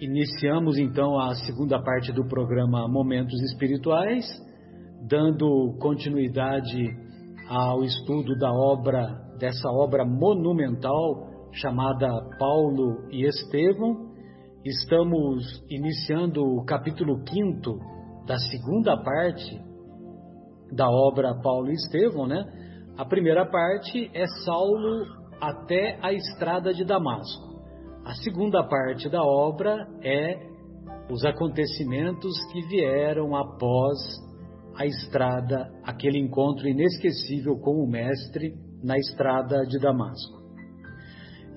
iniciamos então a segunda parte do programa Momentos Espirituais, dando continuidade ao estudo da obra, dessa obra monumental chamada Paulo e Estevão. Estamos iniciando o capítulo 5 da segunda parte da obra Paulo e Estevão, né? A primeira parte é Saulo até a estrada de Damasco. A segunda parte da obra é os acontecimentos que vieram após a estrada, aquele encontro inesquecível com o Mestre na estrada de Damasco.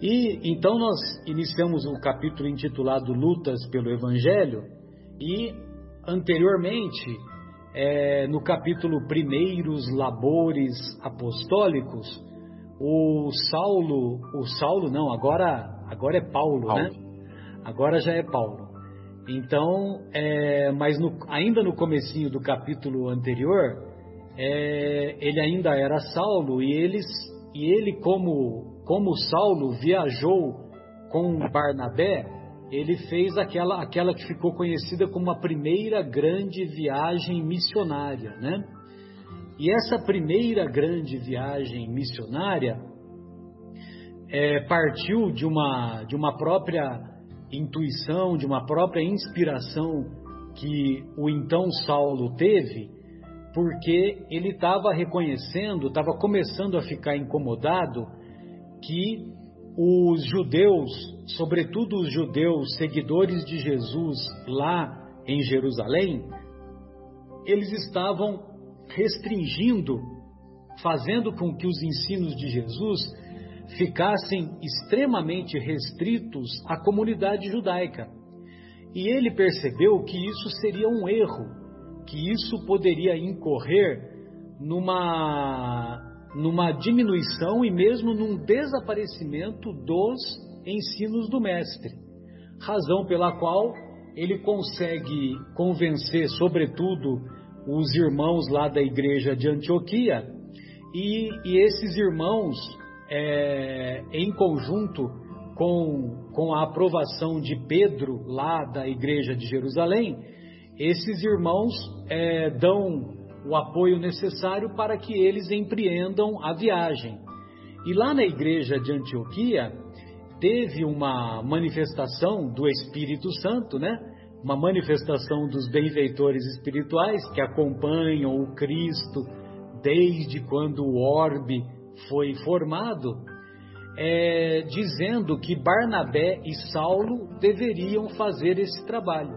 E então nós iniciamos o capítulo intitulado Lutas pelo Evangelho e anteriormente é, no capítulo Primeiros Labores Apostólicos o Saulo, o Saulo não, agora Agora é Paulo, Paulo. né? Agora já é Paulo. Então, é, mas no, ainda no comecinho do capítulo anterior, é, ele ainda era Saulo e eles e ele como como Saulo viajou com Barnabé, ele fez aquela aquela que ficou conhecida como a primeira grande viagem missionária, né? E essa primeira grande viagem missionária é, partiu de uma, de uma própria intuição, de uma própria inspiração que o então Saulo teve, porque ele estava reconhecendo, estava começando a ficar incomodado que os judeus, sobretudo os judeus seguidores de Jesus lá em Jerusalém, eles estavam restringindo, fazendo com que os ensinos de Jesus ficassem extremamente restritos à comunidade judaica. E ele percebeu que isso seria um erro, que isso poderia incorrer numa, numa diminuição e mesmo num desaparecimento dos ensinos do Mestre. Razão pela qual ele consegue convencer, sobretudo, os irmãos lá da igreja de Antioquia, e, e esses irmãos é, em conjunto com, com a aprovação de Pedro, lá da igreja de Jerusalém, esses irmãos é, dão o apoio necessário para que eles empreendam a viagem. E lá na igreja de Antioquia, teve uma manifestação do Espírito Santo, né? Uma manifestação dos benfeitores espirituais que acompanham o Cristo desde quando o orbe foi formado, é, dizendo que Barnabé e Saulo deveriam fazer esse trabalho.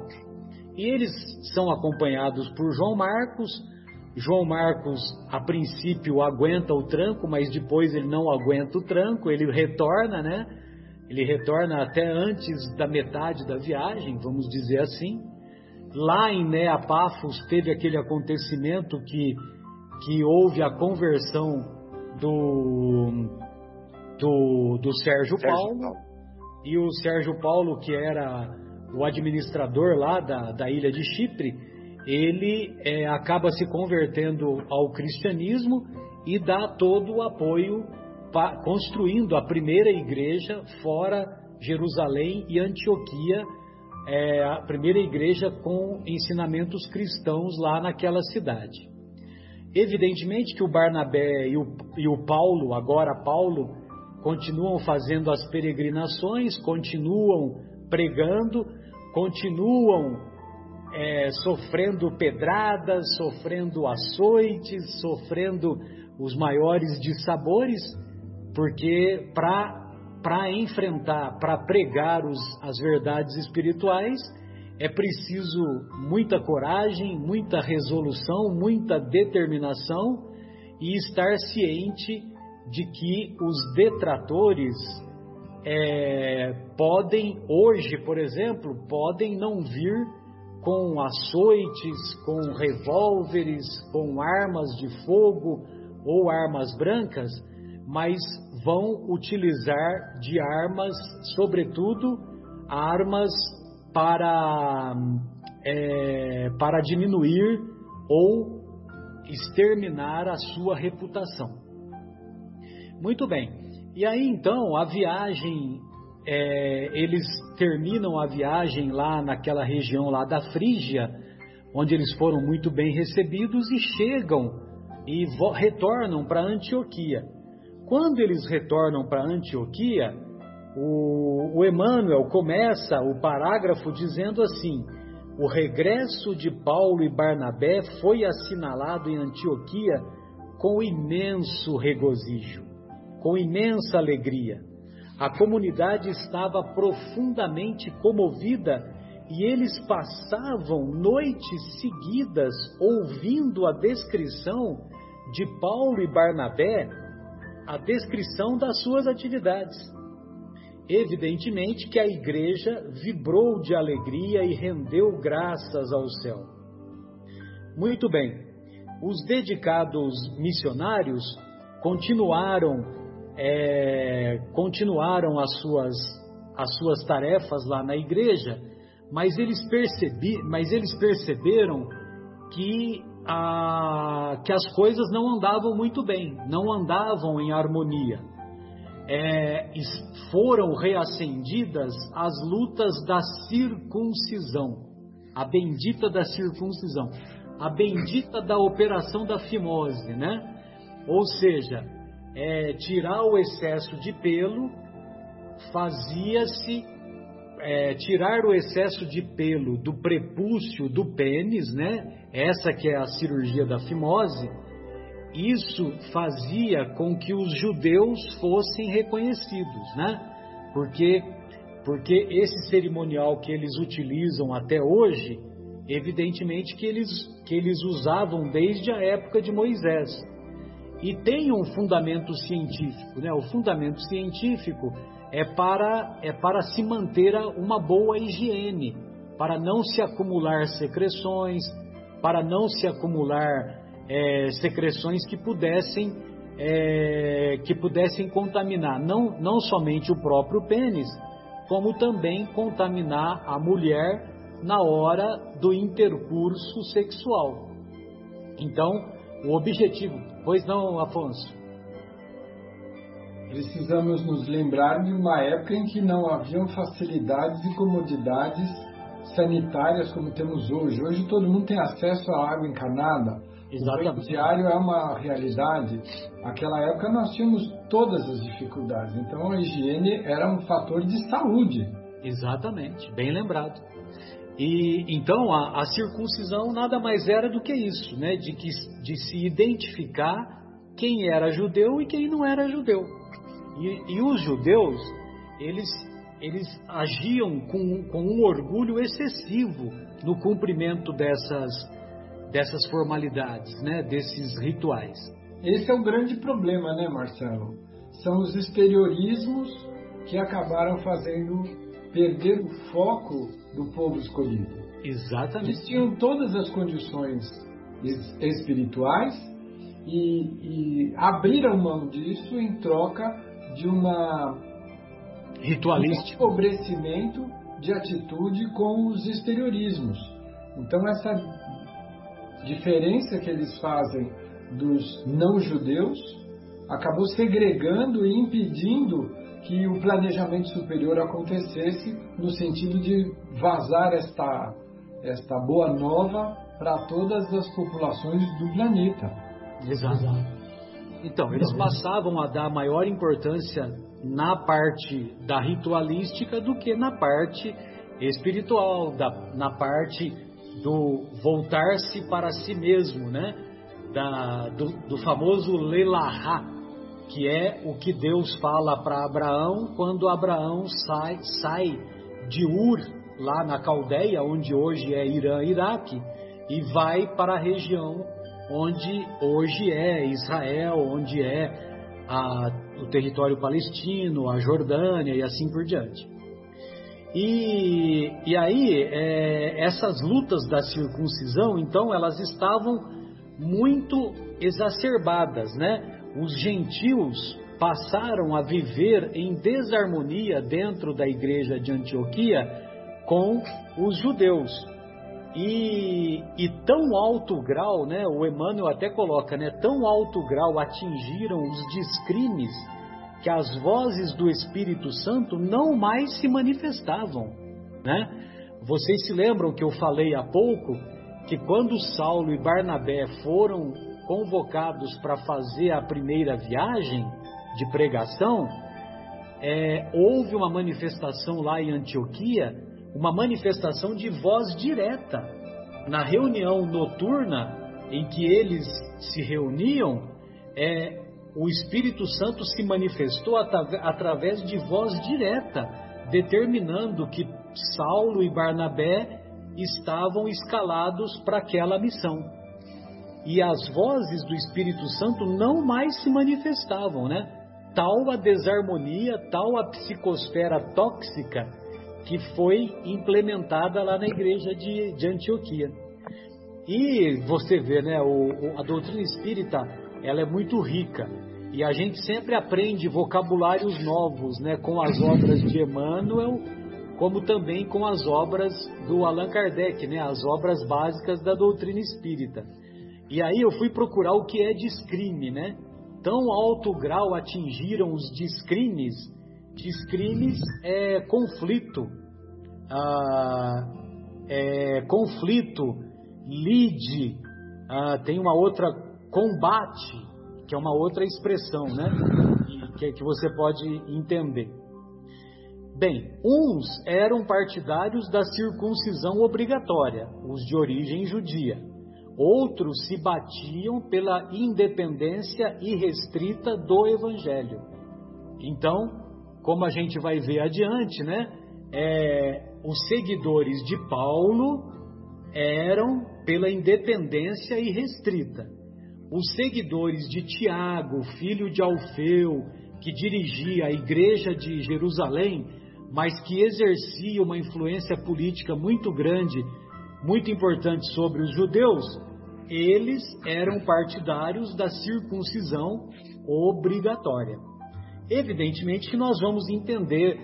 E eles são acompanhados por João Marcos. João Marcos, a princípio, aguenta o tranco, mas depois ele não aguenta o tranco, ele retorna, né? Ele retorna até antes da metade da viagem, vamos dizer assim. Lá em Neapafos teve aquele acontecimento que, que houve a conversão do, do, do Sérgio, Sérgio Paulo, Paulo, e o Sérgio Paulo, que era o administrador lá da, da ilha de Chipre, ele é, acaba se convertendo ao cristianismo e dá todo o apoio pa, construindo a primeira igreja fora Jerusalém e Antioquia, é, a primeira igreja com ensinamentos cristãos lá naquela cidade. Evidentemente que o Barnabé e o, e o Paulo, agora Paulo, continuam fazendo as peregrinações, continuam pregando, continuam é, sofrendo pedradas, sofrendo açoites, sofrendo os maiores dissabores, porque para enfrentar, para pregar os, as verdades espirituais, é preciso muita coragem, muita resolução, muita determinação e estar ciente de que os detratores é, podem, hoje, por exemplo, podem não vir com açoites, com revólveres, com armas de fogo ou armas brancas, mas vão utilizar de armas, sobretudo, armas para, é, para diminuir ou exterminar a sua reputação. Muito bem. E aí então a viagem é, eles terminam a viagem lá naquela região lá da Frígia, onde eles foram muito bem recebidos e chegam e retornam para Antioquia. Quando eles retornam para Antioquia, o, o Emmanuel começa o parágrafo dizendo assim: o regresso de Paulo e Barnabé foi assinalado em Antioquia com imenso regozijo, com imensa alegria. A comunidade estava profundamente comovida e eles passavam noites seguidas ouvindo a descrição de Paulo e Barnabé, a descrição das suas atividades. Evidentemente que a igreja vibrou de alegria e rendeu graças ao céu. Muito bem, os dedicados missionários continuaram, é, continuaram as suas, as suas tarefas lá na igreja, mas eles, percebi, mas eles perceberam que, a, que as coisas não andavam muito bem, não andavam em harmonia é, foram reacendidas as lutas da circuncisão, a bendita da circuncisão, a bendita da operação da fimose, né? Ou seja, é, tirar o excesso de pelo fazia-se é, tirar o excesso de pelo do prepúcio do pênis, né? Essa que é a cirurgia da fimose isso fazia com que os judeus fossem reconhecidos, né? Porque porque esse cerimonial que eles utilizam até hoje, evidentemente que eles que eles usavam desde a época de Moisés. E tem um fundamento científico, né? O fundamento científico é para é para se manter uma boa higiene, para não se acumular secreções, para não se acumular é, secreções que pudessem é, que pudessem contaminar não, não somente o próprio pênis, como também contaminar a mulher na hora do intercurso sexual. Então, o objetivo, pois não, Afonso? Precisamos nos lembrar de uma época em que não haviam facilidades e comodidades sanitárias como temos hoje. Hoje todo mundo tem acesso à água encanada, Exatamente. O diário é uma realidade. Naquela época nós tínhamos todas as dificuldades. Então a higiene era um fator de saúde. Exatamente, bem lembrado. E então a, a circuncisão nada mais era do que isso, né? De, que, de se identificar quem era judeu e quem não era judeu. E, e os judeus, eles, eles agiam com, com um orgulho excessivo no cumprimento dessas dessas formalidades, né, desses rituais. Esse é o grande problema, né, Marcelo? São os exteriorismos que acabaram fazendo perder o foco do povo escolhido. Exatamente. Eles tinham todas as condições espirituais e, e abriram mão disso em troca de uma ritualístico um empobrecimento de atitude com os exteriorismos. Então essa diferença que eles fazem dos não-judeus acabou segregando e impedindo que o planejamento superior acontecesse no sentido de vazar esta, esta boa nova para todas as populações do planeta. Exato. Então, eles passavam a dar maior importância na parte da ritualística do que na parte espiritual, da, na parte do voltar-se para si mesmo, né? Da, do, do famoso Lelahá, que é o que Deus fala para Abraão quando Abraão sai, sai de Ur, lá na Caldeia, onde hoje é Irã, Iraque, e vai para a região onde hoje é Israel, onde é a, o território palestino, a Jordânia e assim por diante. E, e aí, é, essas lutas da circuncisão, então, elas estavam muito exacerbadas, né? Os gentios passaram a viver em desarmonia dentro da igreja de Antioquia com os judeus. E, e, tão alto grau, né, o Emmanuel até coloca, né, tão alto grau atingiram os descrimes que as vozes do Espírito Santo não mais se manifestavam, né? Vocês se lembram que eu falei há pouco que quando Saulo e Barnabé foram convocados para fazer a primeira viagem de pregação, é, houve uma manifestação lá em Antioquia, uma manifestação de voz direta. Na reunião noturna em que eles se reuniam, é, o Espírito Santo se manifestou através de voz direta, determinando que Saulo e Barnabé estavam escalados para aquela missão. E as vozes do Espírito Santo não mais se manifestavam, né? Tal a desarmonia, tal a psicosfera tóxica que foi implementada lá na igreja de, de Antioquia. E você vê, né, o, a doutrina espírita, ela é muito rica. E a gente sempre aprende vocabulários novos, né, com as obras de Emmanuel, como também com as obras do Allan Kardec, né, as obras básicas da doutrina espírita. E aí eu fui procurar o que é descrime, né? Tão alto grau atingiram os descrimes. Descrimes é conflito, ah, é conflito, lide, ah, tem uma outra combate, que é uma outra expressão, né? Que, que você pode entender. Bem, uns eram partidários da circuncisão obrigatória, os de origem judia. Outros se batiam pela independência irrestrita do evangelho. Então, como a gente vai ver adiante, né? É, os seguidores de Paulo eram pela independência irrestrita. Os seguidores de Tiago, filho de Alfeu, que dirigia a igreja de Jerusalém, mas que exercia uma influência política muito grande, muito importante sobre os judeus, eles eram partidários da circuncisão obrigatória. Evidentemente que nós vamos entender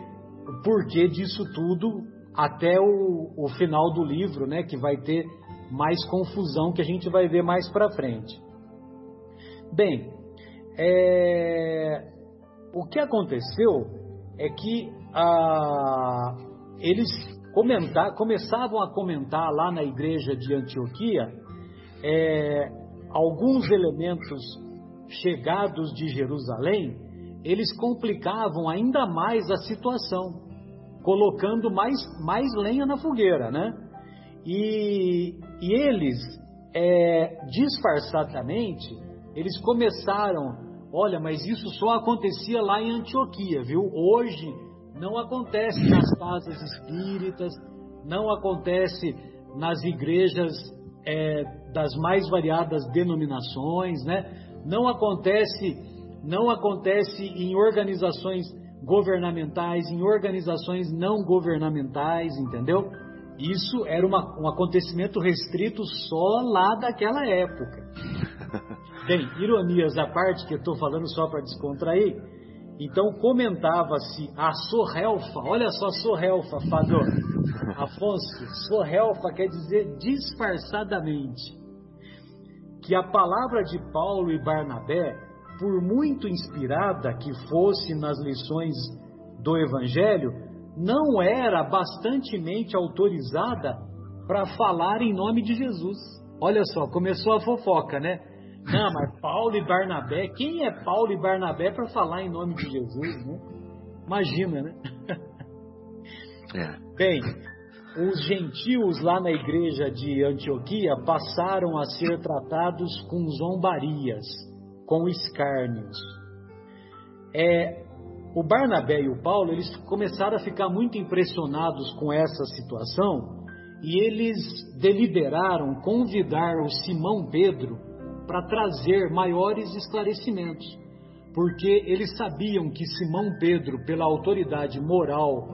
o porquê disso tudo até o, o final do livro, né, que vai ter mais confusão que a gente vai ver mais para frente. Bem, é, o que aconteceu é que ah, eles comentar, começavam a comentar lá na igreja de Antioquia é, alguns elementos chegados de Jerusalém, eles complicavam ainda mais a situação colocando mais, mais lenha na fogueira, né? E, e eles, é, disfarçadamente, eles começaram, olha, mas isso só acontecia lá em Antioquia, viu? Hoje não acontece nas casas espíritas, não acontece nas igrejas é, das mais variadas denominações, né? Não acontece, não acontece em organizações governamentais, em organizações não governamentais, entendeu? Isso era uma, um acontecimento restrito só lá daquela época. Bem, ironias à parte, que eu estou falando só para descontrair, então comentava-se a sorrelfa, olha só sorrelfa, Fador, Afonso, sorrelfa quer dizer disfarçadamente, que a palavra de Paulo e Barnabé por muito inspirada que fosse nas lições do Evangelho, não era bastantemente autorizada para falar em nome de Jesus. Olha só, começou a fofoca, né? Não, mas Paulo e Barnabé, quem é Paulo e Barnabé para falar em nome de Jesus, né? Imagina, né? É. Bem, os gentios lá na igreja de Antioquia passaram a ser tratados com zombarias com escárnios. É, o Barnabé e o Paulo eles começaram a ficar muito impressionados com essa situação e eles deliberaram convidar o Simão Pedro para trazer maiores esclarecimentos, porque eles sabiam que Simão Pedro, pela autoridade moral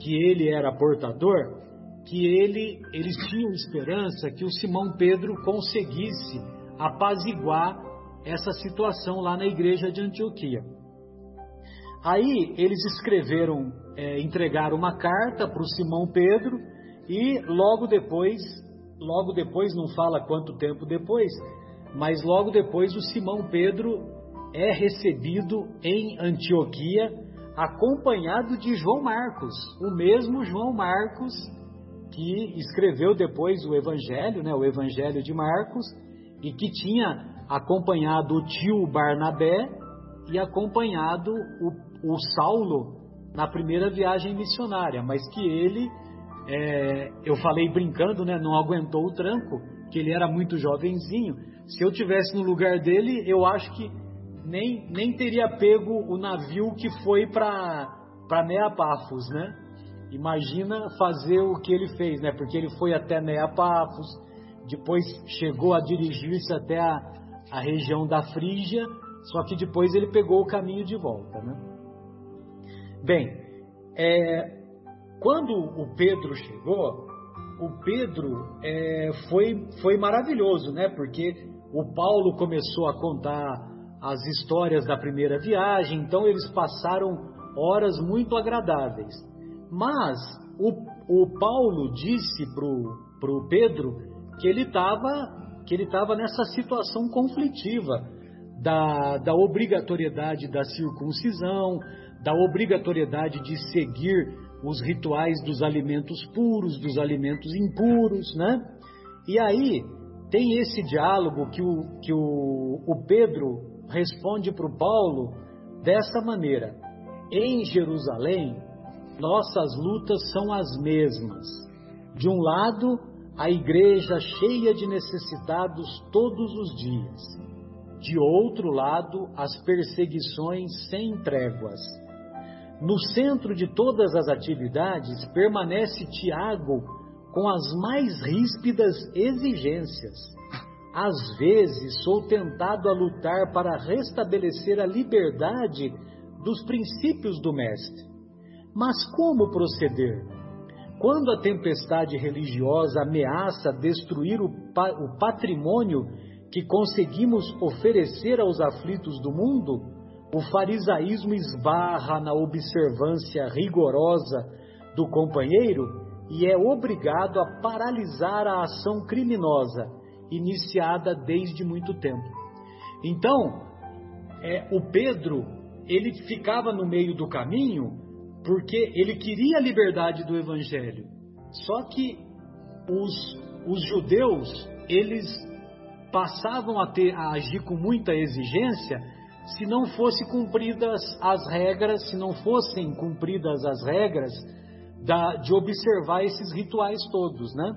que ele era portador, que ele eles tinham esperança que o Simão Pedro conseguisse apaziguar essa situação lá na igreja de Antioquia. Aí eles escreveram, é, entregaram uma carta para o Simão Pedro e logo depois, logo depois, não fala quanto tempo depois, mas logo depois o Simão Pedro é recebido em Antioquia, acompanhado de João Marcos, o mesmo João Marcos que escreveu depois o Evangelho, né, o Evangelho de Marcos, e que tinha acompanhado o tio Barnabé e acompanhado o, o Saulo na primeira viagem missionária, mas que ele, é, eu falei brincando, né, não aguentou o tranco, que ele era muito jovenzinho. Se eu tivesse no lugar dele, eu acho que nem, nem teria pego o navio que foi para Neapafos, né? Imagina fazer o que ele fez, né? Porque ele foi até Neapafos, depois chegou a dirigir-se até a, a região da Frígia, só que depois ele pegou o caminho de volta, né? Bem, é, quando o Pedro chegou, o Pedro é, foi, foi maravilhoso, né? Porque o Paulo começou a contar as histórias da primeira viagem, então eles passaram horas muito agradáveis. Mas o, o Paulo disse para o Pedro que ele estava que ele estava nessa situação conflitiva da, da obrigatoriedade da circuncisão, da obrigatoriedade de seguir os rituais dos alimentos puros, dos alimentos impuros, né? E aí tem esse diálogo que o, que o, o Pedro responde para o Paulo dessa maneira: em Jerusalém, nossas lutas são as mesmas. De um lado, a igreja cheia de necessitados todos os dias. De outro lado, as perseguições sem tréguas. No centro de todas as atividades permanece Tiago com as mais ríspidas exigências. Às vezes sou tentado a lutar para restabelecer a liberdade dos princípios do Mestre. Mas como proceder? Quando a tempestade religiosa ameaça destruir o, pa o patrimônio que conseguimos oferecer aos aflitos do mundo, o farisaísmo esbarra na observância rigorosa do companheiro e é obrigado a paralisar a ação criminosa iniciada desde muito tempo. Então, é, o Pedro ele ficava no meio do caminho porque ele queria a liberdade do evangelho. Só que os, os judeus, eles passavam a, ter, a agir com muita exigência se não fossem cumpridas as regras, se não fossem cumpridas as regras da, de observar esses rituais todos, né?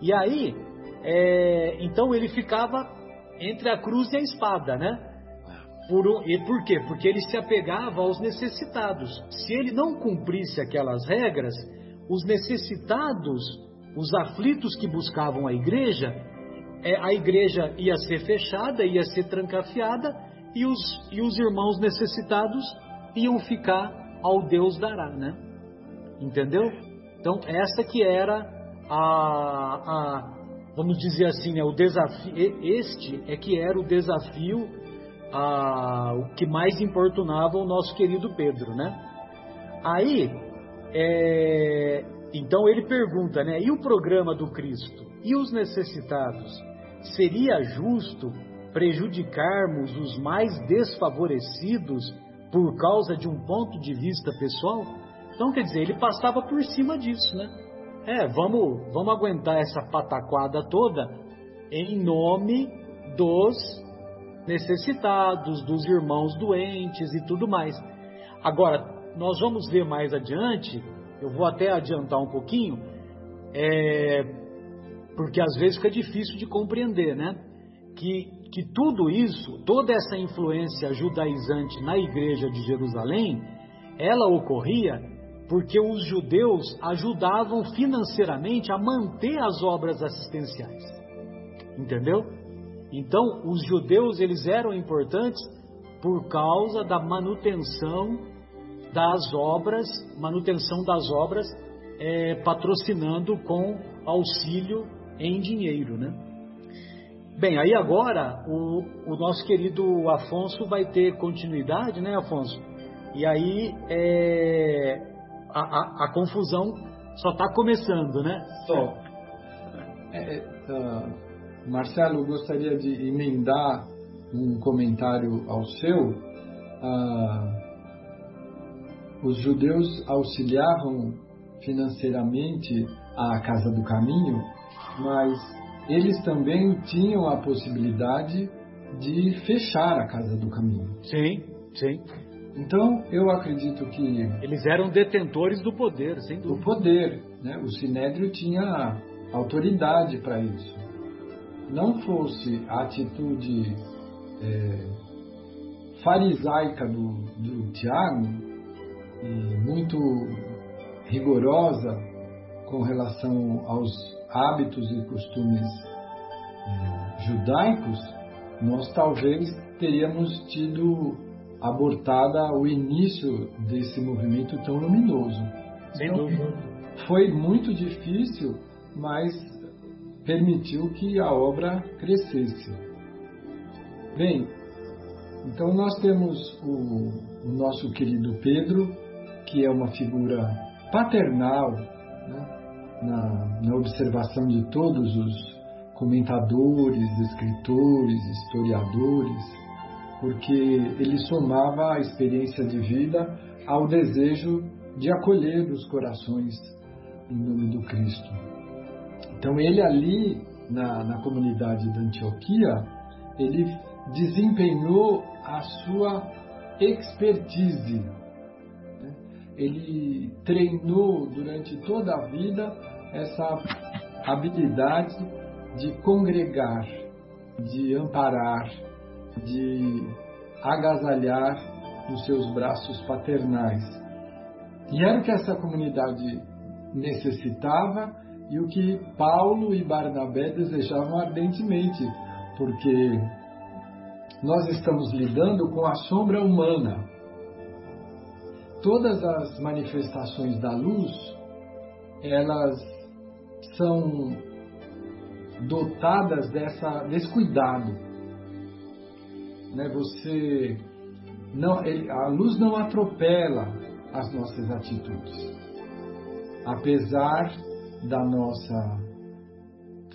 E aí, é, então ele ficava entre a cruz e a espada, né? Por, e por quê? Porque ele se apegava aos necessitados. Se ele não cumprisse aquelas regras, os necessitados, os aflitos que buscavam a igreja, é, a igreja ia ser fechada, ia ser trancafiada, e os, e os irmãos necessitados iam ficar ao Deus dará, né? Entendeu? Então, essa que era a, a vamos dizer assim, né, o desafio, este é que era o desafio a, o que mais importunava o nosso querido Pedro, né? Aí, é, então ele pergunta, né? E o programa do Cristo? E os necessitados? Seria justo prejudicarmos os mais desfavorecidos por causa de um ponto de vista pessoal? Então, quer dizer, ele passava por cima disso, né? É, vamos, vamos aguentar essa pataquada toda em nome dos necessitados, dos irmãos doentes e tudo mais. Agora, nós vamos ver mais adiante, eu vou até adiantar um pouquinho, é, porque às vezes fica difícil de compreender, né? Que, que tudo isso, toda essa influência judaizante na igreja de Jerusalém, ela ocorria porque os judeus ajudavam financeiramente a manter as obras assistenciais. Entendeu? Então, os judeus eles eram importantes por causa da manutenção das obras, manutenção das obras, é, patrocinando com auxílio em dinheiro, né? Bem, aí agora o, o, nosso querido Afonso vai ter continuidade, né, Afonso? E aí é, a, a, a, confusão só está começando, né? Só. É, uh Marcelo gostaria de emendar um comentário ao seu, ah, os judeus auxiliavam financeiramente a Casa do Caminho, mas eles também tinham a possibilidade de fechar a Casa do Caminho. Sim, sim. Então, eu acredito que. Eles eram detentores do poder, sem dúvida. Do poder. Né? O Sinédrio tinha autoridade para isso. Não fosse a atitude é, farisaica do, do Tiago, e muito rigorosa com relação aos hábitos e costumes é, judaicos, nós talvez teríamos tido abortada o início desse movimento tão luminoso. Então. Foi muito difícil, mas permitiu que a obra crescesse. Bem, então nós temos o, o nosso querido Pedro, que é uma figura paternal né, na, na observação de todos os comentadores, escritores, historiadores, porque ele somava a experiência de vida ao desejo de acolher os corações em nome do Cristo. Então ele ali na, na comunidade da Antioquia, ele desempenhou a sua expertise. Né? Ele treinou durante toda a vida essa habilidade de congregar, de amparar, de agasalhar nos seus braços paternais. E era o que essa comunidade necessitava e o que Paulo e Barnabé desejavam ardentemente, porque nós estamos lidando com a sombra humana. Todas as manifestações da luz, elas são dotadas dessa, desse cuidado né? Você não, ele, a luz não atropela as nossas atitudes. Apesar da nossa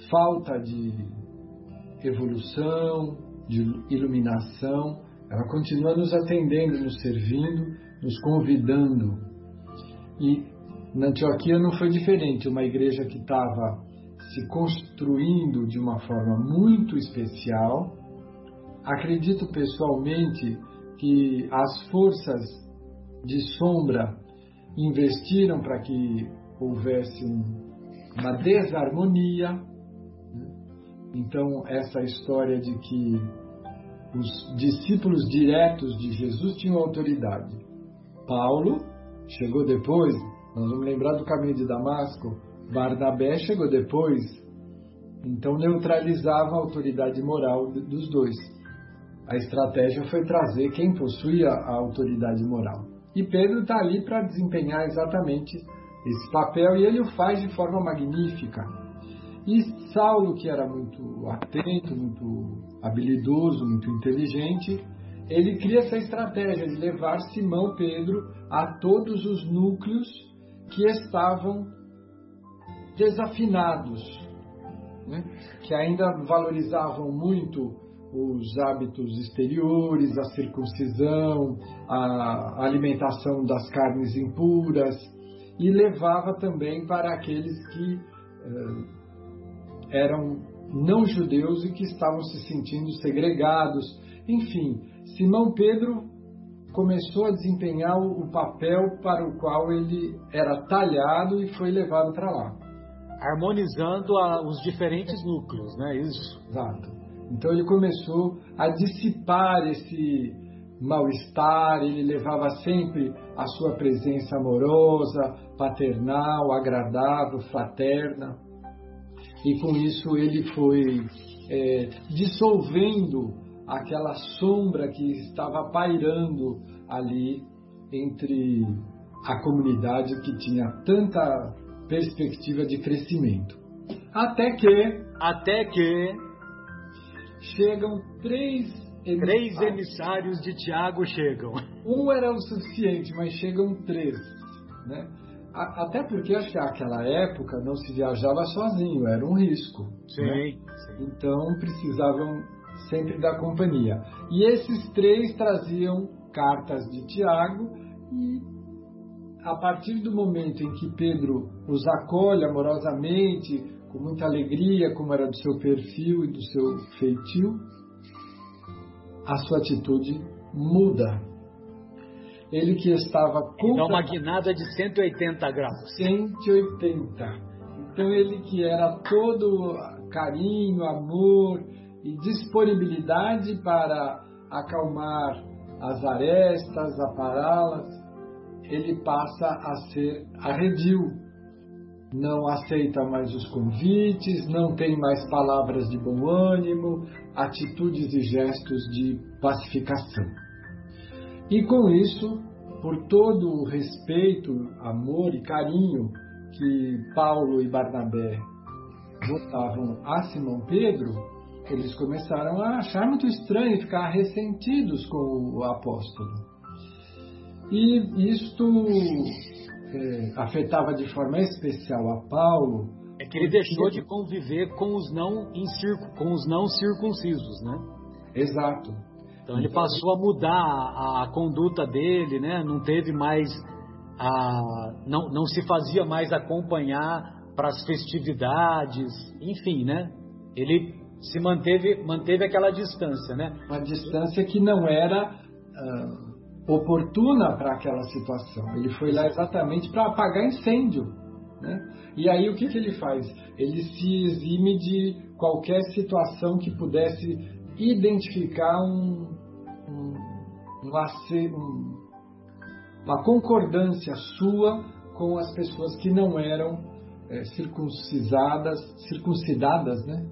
falta de evolução, de iluminação, ela continua nos atendendo, nos servindo, nos convidando. E na Antioquia não foi diferente, uma igreja que estava se construindo de uma forma muito especial, acredito pessoalmente que as forças de sombra investiram para que houvesse uma desarmonia. Né? Então, essa história de que os discípulos diretos de Jesus tinham autoridade. Paulo chegou depois, nós vamos lembrar do caminho de Damasco, Barnabé chegou depois, então neutralizava a autoridade moral dos dois a estratégia foi trazer quem possuía a autoridade moral. E Pedro está ali para desempenhar exatamente esse papel e ele o faz de forma magnífica. E Saulo, que era muito atento, muito habilidoso, muito inteligente, ele cria essa estratégia de levar Simão Pedro a todos os núcleos que estavam desafinados, né? que ainda valorizavam muito os hábitos exteriores, a circuncisão, a alimentação das carnes impuras e levava também para aqueles que eh, eram não judeus e que estavam se sentindo segregados. Enfim, Simão Pedro começou a desempenhar o papel para o qual ele era talhado e foi levado para lá. Harmonizando a, os diferentes núcleos, né? Isso. Exato. Então ele começou a dissipar esse mal-estar, ele levava sempre a sua presença amorosa, paternal, agradável, fraterna. E com isso ele foi é, dissolvendo aquela sombra que estava pairando ali entre a comunidade que tinha tanta perspectiva de crescimento. Até que. Até que chegam três emissários. Três emissários de Tiago chegam. Um era o suficiente, mas chegam três. Né? Até porque acho que naquela época não se viajava sozinho, era um risco. Sim, né? sim. Então precisavam sempre da companhia. E esses três traziam cartas de Tiago e a partir do momento em que Pedro os acolhe amorosamente, com muita alegria, como era do seu perfil e do seu feitio, a sua atitude muda. Ele que estava com. Dá uma guinada de 180 graus. 180. Então ele que era todo carinho, amor e disponibilidade para acalmar as arestas, apará-las, ele passa a ser arredio. Não aceita mais os convites, não tem mais palavras de bom ânimo, atitudes e gestos de pacificação. E com isso, por todo o respeito, amor e carinho que Paulo e Barnabé votavam a Simão Pedro, eles começaram a achar muito estranho e ficar ressentidos com o apóstolo. E isto afetava de forma especial a Paulo. É que ele deixou de conviver com os não com os não circuncisos, né? Exato. Então ele passou a mudar a, a conduta dele, né? Não teve mais a, não, não se fazia mais acompanhar para as festividades, enfim, né? Ele se manteve, manteve aquela distância, né? Uma distância que não era uh, oportuna para aquela situação. Ele foi lá exatamente para apagar incêndio, né? E aí o que, que ele faz? Ele se exime de qualquer situação que pudesse identificar um, um, um, uma concordância sua com as pessoas que não eram é, circuncisadas, circuncidadas, né?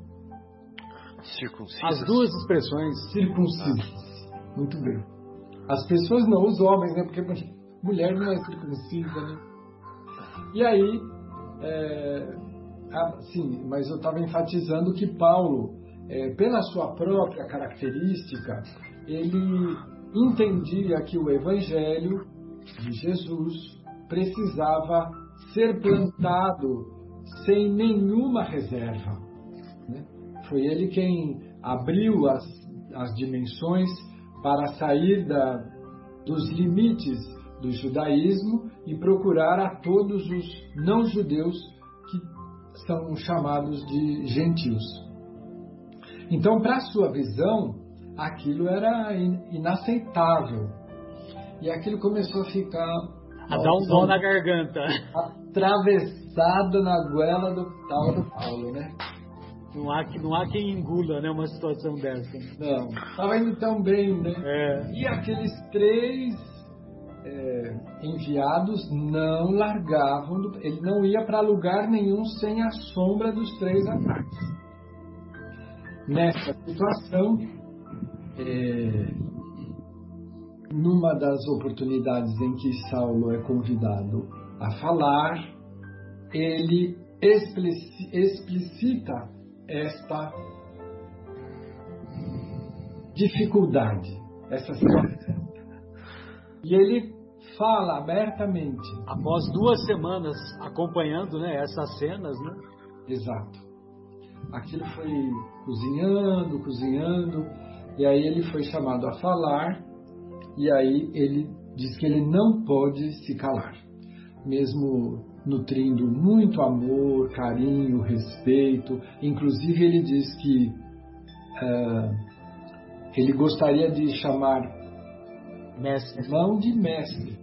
As duas expressões. Circuncisas. Ah. Muito bem. As pessoas não, os homens, né? Porque mulher não é circuncisa, né? E aí, é, sim, mas eu estava enfatizando que Paulo, é, pela sua própria característica, ele entendia que o Evangelho de Jesus precisava ser plantado sem nenhuma reserva. Né? Foi ele quem abriu as, as dimensões para sair da, dos limites do judaísmo e procurar a todos os não-judeus que são chamados de gentios. Então, para sua visão, aquilo era inaceitável. E aquilo começou a ficar. A dar um dó na garganta. Atravessado na goela do tal do Paulo, né? Não há, não há quem engula né, uma situação dessa. Não, estava indo tão bem, né? É. E aqueles três é, enviados não largavam, do, ele não ia para lugar nenhum sem a sombra dos três ataques. Nessa situação, é, numa das oportunidades em que Saulo é convidado a falar, ele explicita esta dificuldade, essa situação. E ele fala abertamente. Após duas semanas acompanhando né, essas cenas, né? Exato. Aquilo foi cozinhando, cozinhando, e aí ele foi chamado a falar, e aí ele diz que ele não pode se calar, mesmo nutrindo muito amor, carinho, respeito. Inclusive, ele diz que uh, ele gostaria de chamar mestre, não de mestre,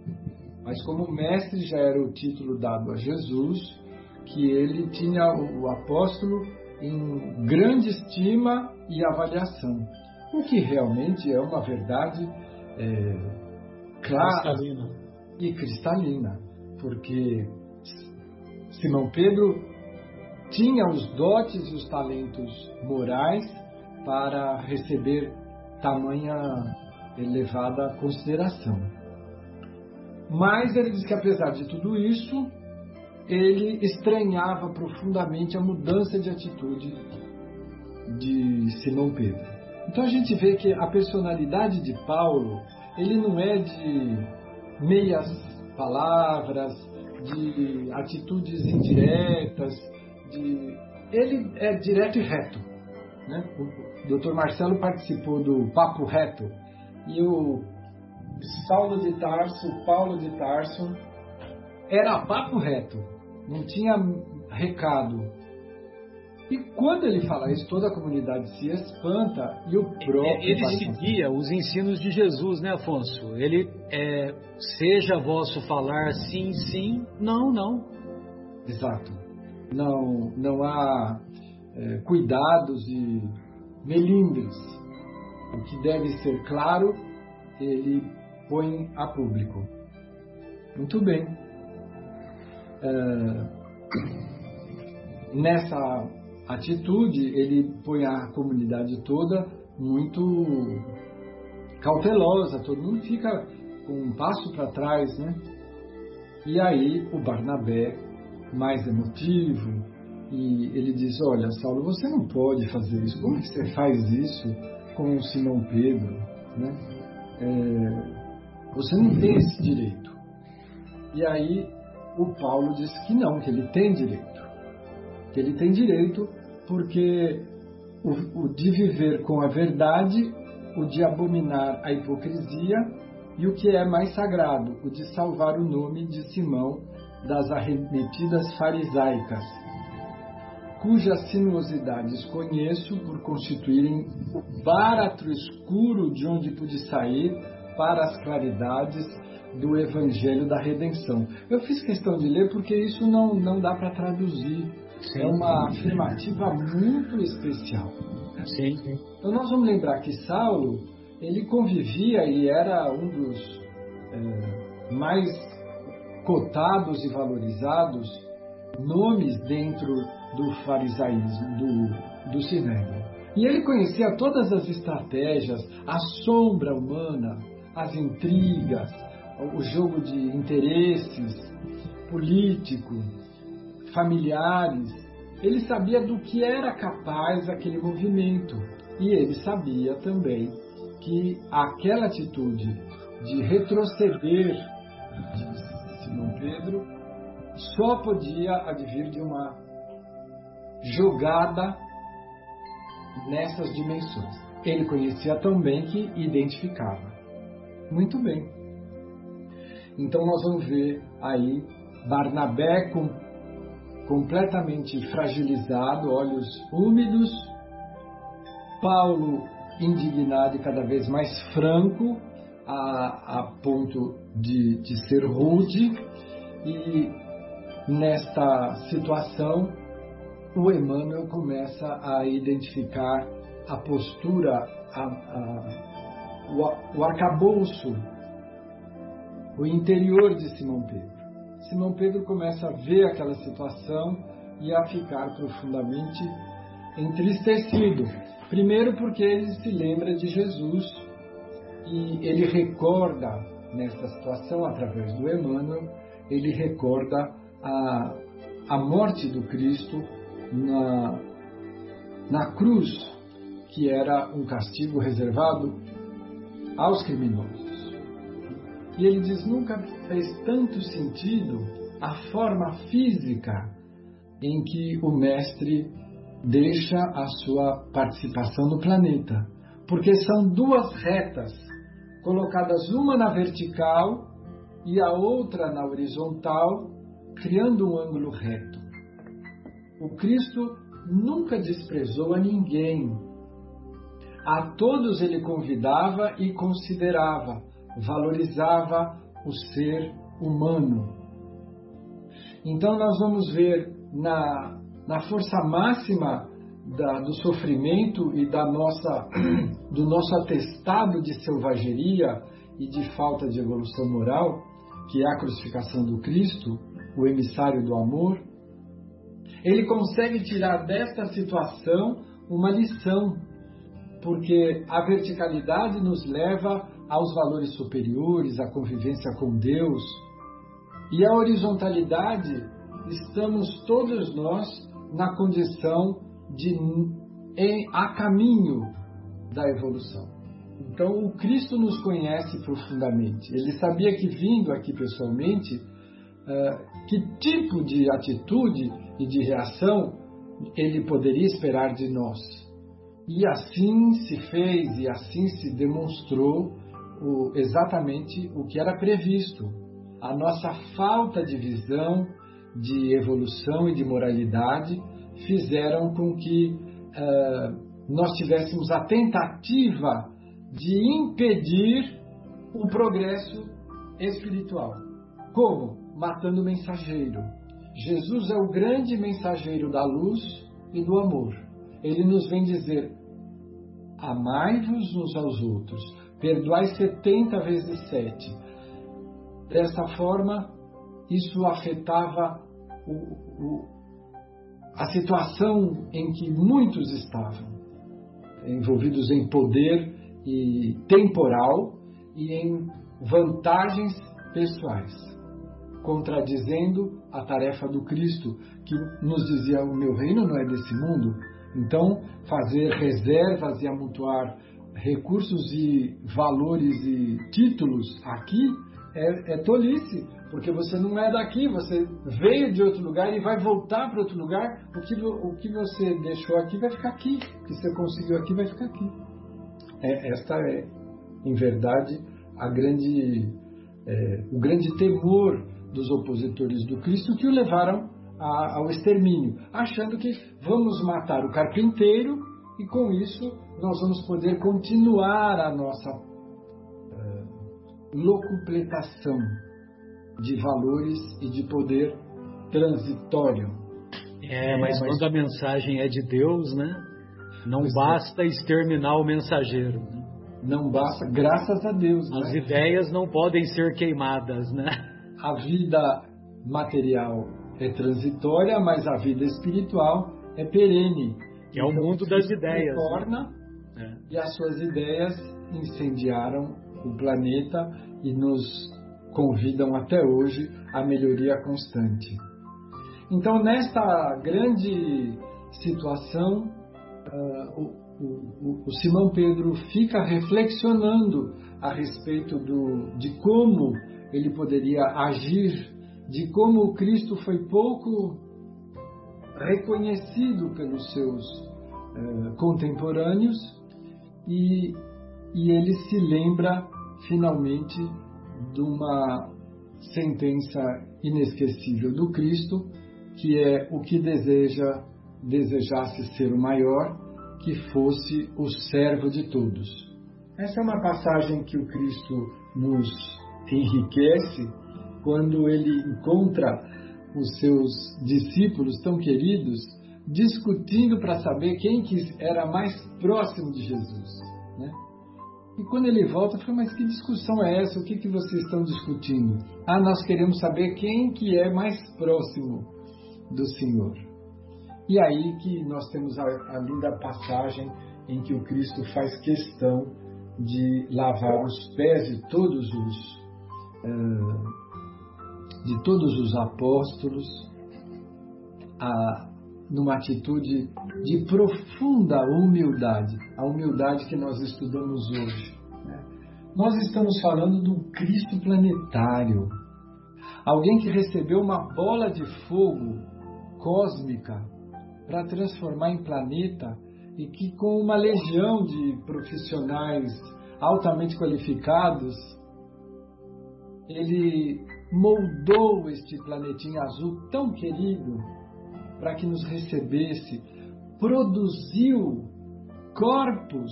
mas como mestre já era o título dado a Jesus, que ele tinha o apóstolo em grande estima e avaliação, o que realmente é uma verdade é, clara cristalina. e cristalina, porque Simão Pedro tinha os dotes e os talentos morais para receber tamanha elevada consideração. Mas ele diz que apesar de tudo isso, ele estranhava profundamente a mudança de atitude de Simão Pedro. Então a gente vê que a personalidade de Paulo, ele não é de meias palavras, de atitudes indiretas, de ele é direto e reto. Né? O Dr. Marcelo participou do Papo Reto e o Saulo de Tarso, Paulo de Tarso, era papo reto, não tinha recado. E quando ele fala isso, toda a comunidade se espanta e o próprio. Ele seguia os ensinos de Jesus, né, Afonso? Ele é, seja vosso falar sim, sim, não, não. Exato. Não, não há é, cuidados e melindres. O que deve ser claro, ele põe a público. Muito bem. É, nessa atitude, ele põe a comunidade toda muito cautelosa, todo mundo fica com um passo para trás, né? E aí o Barnabé, mais emotivo, e ele diz: Olha, Saulo, você não pode fazer isso. Como que você faz isso com o Simão Pedro? Né? É, você não tem esse direito. E aí o Paulo diz que não, que ele tem direito. Ele tem direito porque o, o de viver com a verdade, o de abominar a hipocrisia e o que é mais sagrado, o de salvar o nome de Simão das arremetidas farisaicas cujas sinuosidades conheço por constituírem o báratro escuro de onde pude sair para as claridades do Evangelho da Redenção. Eu fiz questão de ler porque isso não, não dá para traduzir. Sim. É uma afirmativa muito especial. Sim, sim. Então nós vamos lembrar que Saulo ele convivia e era um dos é, mais cotados e valorizados nomes dentro do farisaísmo, do, do sinédrio. E ele conhecia todas as estratégias, a sombra humana, as intrigas, o jogo de interesses político, familiares. Ele sabia do que era capaz aquele movimento. E ele sabia também que aquela atitude de retroceder de Simão Pedro só podia advir de uma jogada nessas dimensões. Ele conhecia tão bem que identificava. Muito bem. Então nós vamos ver aí Barnabé com, completamente fragilizado, olhos úmidos, Paulo indignado e cada vez mais franco, a, a ponto de, de ser rude, e nesta situação, o Emmanuel começa a identificar a postura, a, a, o, o arcabouço, o interior de Simão Pedro. Simão Pedro começa a ver aquela situação e a ficar profundamente entristecido. Primeiro, porque ele se lembra de Jesus e ele recorda, nessa situação, através do Emmanuel, ele recorda a, a morte do Cristo na, na cruz, que era um castigo reservado aos criminosos. E ele diz: nunca fez tanto sentido a forma física em que o Mestre deixa a sua participação no planeta. Porque são duas retas, colocadas uma na vertical e a outra na horizontal, criando um ângulo reto. O Cristo nunca desprezou a ninguém. A todos ele convidava e considerava, valorizava o ser humano. Então nós vamos ver na, na força máxima da, do sofrimento e da nossa, do nosso atestado de selvageria e de falta de evolução moral, que é a crucificação do Cristo, o emissário do amor, ele consegue tirar desta situação uma lição, porque a verticalidade nos leva aos valores superiores, à convivência com Deus, e a horizontalidade, estamos todos nós na condição de em, a caminho da evolução. Então, o Cristo nos conhece profundamente. Ele sabia que vindo aqui pessoalmente, uh, que tipo de atitude e de reação ele poderia esperar de nós. E assim se fez e assim se demonstrou o, exatamente o que era previsto. A nossa falta de visão, de evolução e de moralidade fizeram com que uh, nós tivéssemos a tentativa de impedir o progresso espiritual. Como? Matando o mensageiro. Jesus é o grande mensageiro da luz e do amor. Ele nos vem dizer: amai-vos uns aos outros, perdoai setenta vezes sete. Dessa forma, isso afetava o, o, a situação em que muitos estavam, envolvidos em poder e temporal e em vantagens pessoais, contradizendo a tarefa do Cristo, que nos dizia: O meu reino não é desse mundo. Então, fazer reservas e amontoar recursos e valores e títulos aqui é, é tolice, porque você não é daqui, você veio de outro lugar e vai voltar para outro lugar. O que, o que você deixou aqui vai ficar aqui, o que você conseguiu aqui vai ficar aqui. É, esta é, em verdade, a grande, é, o grande temor dos opositores do Cristo que o levaram a, ao extermínio, achando que vamos matar o carpinteiro e com isso nós vamos poder continuar a nossa uh, locupletação de valores e de poder transitório. É, mas, é, mas, quando a mensagem é de Deus, né? Não é. basta exterminar o mensageiro. Né? Não basta, graças a Deus. As né? ideias não podem ser queimadas, né? A vida material é transitória, mas a vida espiritual é perene. Que é o então, mundo das ideias. Retorna, né? E as suas ideias incendiaram o planeta e nos convidam até hoje à melhoria constante. Então, nesta grande situação, uh, o, o, o, Simão Pedro fica reflexionando a respeito do, de como ele poderia agir, de como o Cristo foi pouco reconhecido pelos seus uh, contemporâneos e, e ele se lembra finalmente de uma sentença inesquecível do Cristo, que é o que deseja desejasse ser o maior, que fosse o servo de todos. Essa é uma passagem que o Cristo nos enriquece quando ele encontra os seus discípulos tão queridos discutindo para saber quem que era mais próximo de Jesus. Né? E quando ele volta, fala, mas que discussão é essa? O que, que vocês estão discutindo? Ah, nós queremos saber quem que é mais próximo do Senhor. E aí que nós temos a, a linda passagem em que o Cristo faz questão de lavar os pés de todos os uh, de todos os apóstolos a, numa atitude de profunda humildade, a humildade que nós estudamos hoje. Né? Nós estamos falando do Cristo planetário, alguém que recebeu uma bola de fogo cósmica para transformar em planeta e que, com uma legião de profissionais altamente qualificados, ele moldou este planetinho azul tão querido para que nos recebesse, produziu corpos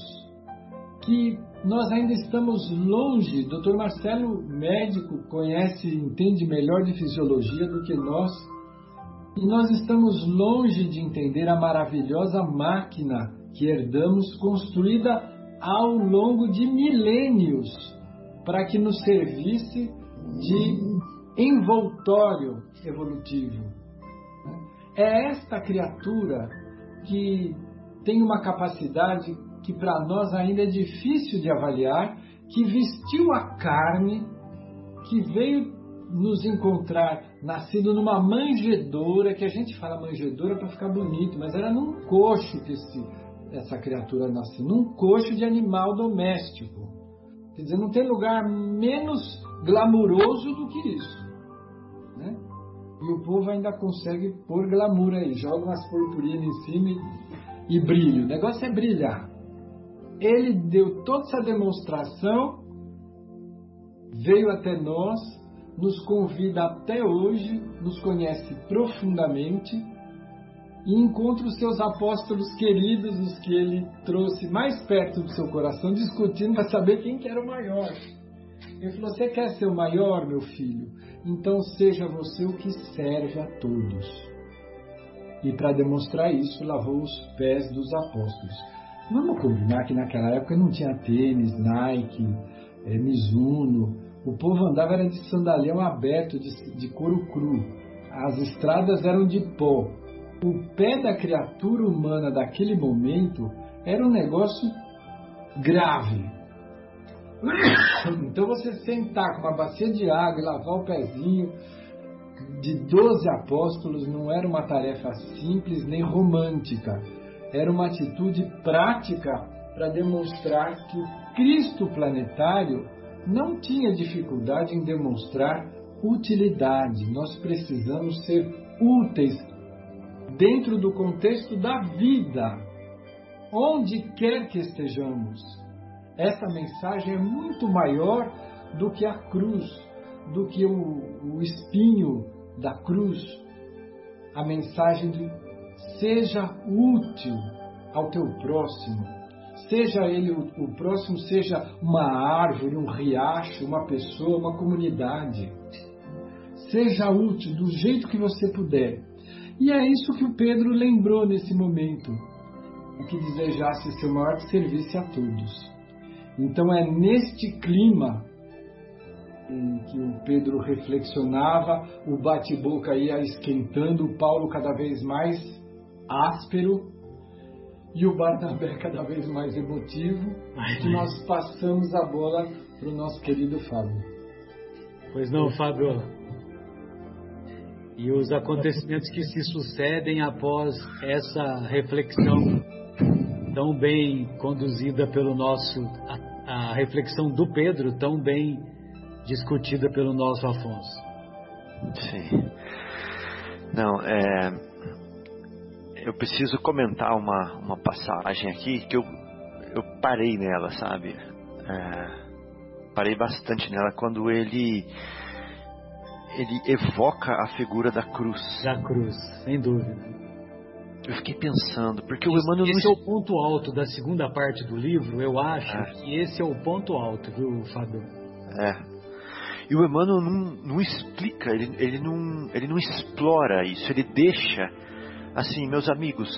que nós ainda estamos longe. Dr. Marcelo, médico, conhece, entende melhor de fisiologia do que nós. E nós estamos longe de entender a maravilhosa máquina que herdamos, construída ao longo de milênios, para que nos servisse de envoltório evolutivo. É esta criatura que tem uma capacidade que para nós ainda é difícil de avaliar, que vestiu a carne, que veio nos encontrar nascido numa manjedoura, que a gente fala manjedoura para ficar bonito, mas era num coxo que esse, essa criatura nasceu, num coxo de animal doméstico. Quer dizer, não tem lugar menos glamuroso do que isso. E o povo ainda consegue pôr glamour aí, joga umas purpurinas em cima e brilho. O negócio é brilhar. Ele deu toda essa demonstração, veio até nós, nos convida até hoje, nos conhece profundamente e encontra os seus apóstolos queridos, os que ele trouxe mais perto do seu coração, discutindo para saber quem que era o maior. Ele falou: Você quer ser o maior, meu filho? Então seja você o que serve a todos. E para demonstrar isso, lavou os pés dos apóstolos. Vamos combinar que naquela época não tinha tênis, Nike, é, Mizuno. O povo andava era de sandalhão aberto, de, de couro cru. As estradas eram de pó. O pé da criatura humana daquele momento era um negócio grave. Então você sentar com uma bacia de água e lavar o pezinho de doze apóstolos não era uma tarefa simples nem romântica, era uma atitude prática para demonstrar que o Cristo planetário não tinha dificuldade em demonstrar utilidade. Nós precisamos ser úteis dentro do contexto da vida, onde quer que estejamos. Essa mensagem é muito maior do que a cruz, do que o, o espinho da cruz. A mensagem de seja útil ao teu próximo. Seja ele o, o próximo, seja uma árvore, um riacho, uma pessoa, uma comunidade. Seja útil do jeito que você puder. E é isso que o Pedro lembrou nesse momento. O que desejasse ser maior servisse a todos. Então é neste clima em que o Pedro reflexionava, o bate-boca ia esquentando, o Paulo cada vez mais áspero e o Barnabé cada vez mais emotivo, que nós passamos a bola para o nosso querido Fábio. Pois não, Fábio. E os acontecimentos que se sucedem após essa reflexão tão bem conduzida pelo nosso, a, reflexão do Pedro, tão bem discutida pelo nosso Afonso. Sim. Não, é. Eu preciso comentar uma, uma passagem aqui que eu, eu parei nela, sabe? É, parei bastante nela quando ele ele evoca a figura da cruz. Da cruz, sem dúvida. Eu fiquei pensando, porque esse, o Emmanuel Esse não... é o ponto alto da segunda parte do livro, eu acho é. que esse é o ponto alto, viu, Fábio? É. E o Emmanuel não, não explica, ele, ele, não, ele não explora isso, ele deixa assim, meus amigos,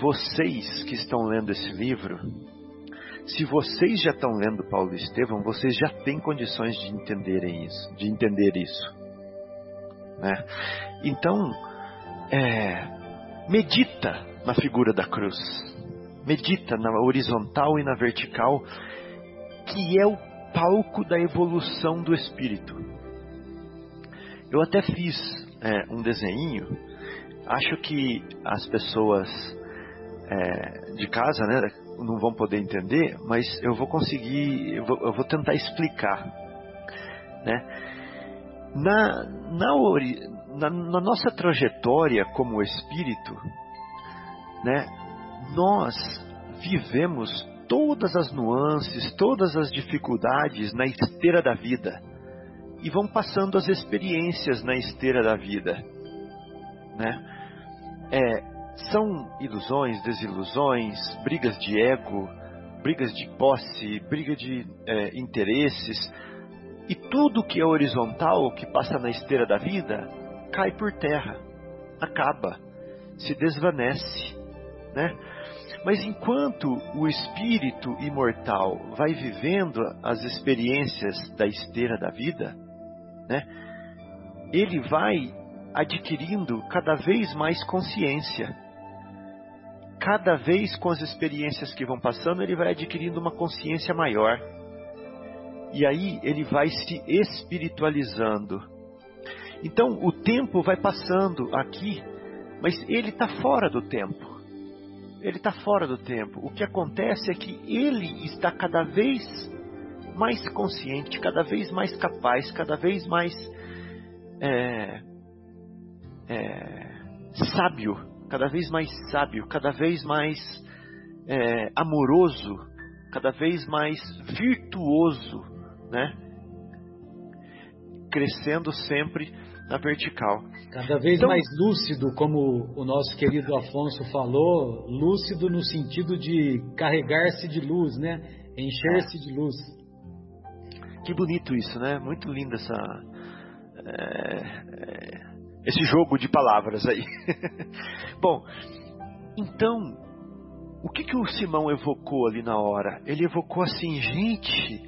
vocês que estão lendo esse livro, se vocês já estão lendo Paulo e Estevão, vocês já têm condições de entenderem isso, de entender isso. Né? Então, é, medita na figura da cruz, medita na horizontal e na vertical, que é o palco da evolução do espírito. Eu até fiz é, um desenho, acho que as pessoas é, de casa né, não vão poder entender, mas eu vou conseguir, eu vou, eu vou tentar explicar. Né? Na, na, na, na nossa trajetória como espírito, né, nós vivemos todas as nuances, todas as dificuldades na esteira da vida e vão passando as experiências na esteira da vida, né? É, são ilusões, desilusões, brigas de ego, brigas de posse, briga de é, interesses e tudo que é horizontal, que passa na esteira da vida, cai por terra, acaba, se desvanece, né? Mas enquanto o espírito imortal vai vivendo as experiências da esteira da vida, né, ele vai adquirindo cada vez mais consciência. Cada vez com as experiências que vão passando, ele vai adquirindo uma consciência maior. E aí ele vai se espiritualizando. Então o tempo vai passando aqui, mas ele está fora do tempo ele está fora do tempo. O que acontece é que ele está cada vez mais consciente, cada vez mais capaz, cada vez mais é, é, sábio, cada vez mais sábio, cada vez mais é, amoroso, cada vez mais virtuoso, né? Crescendo sempre na vertical. Cada vez então, mais lúcido, como o nosso querido Afonso falou, lúcido no sentido de carregar-se de luz, né? Encher-se de luz. Que bonito isso, né? Muito lindo essa, é, é, esse jogo de palavras aí. Bom, então, o que, que o Simão evocou ali na hora? Ele evocou assim, gente,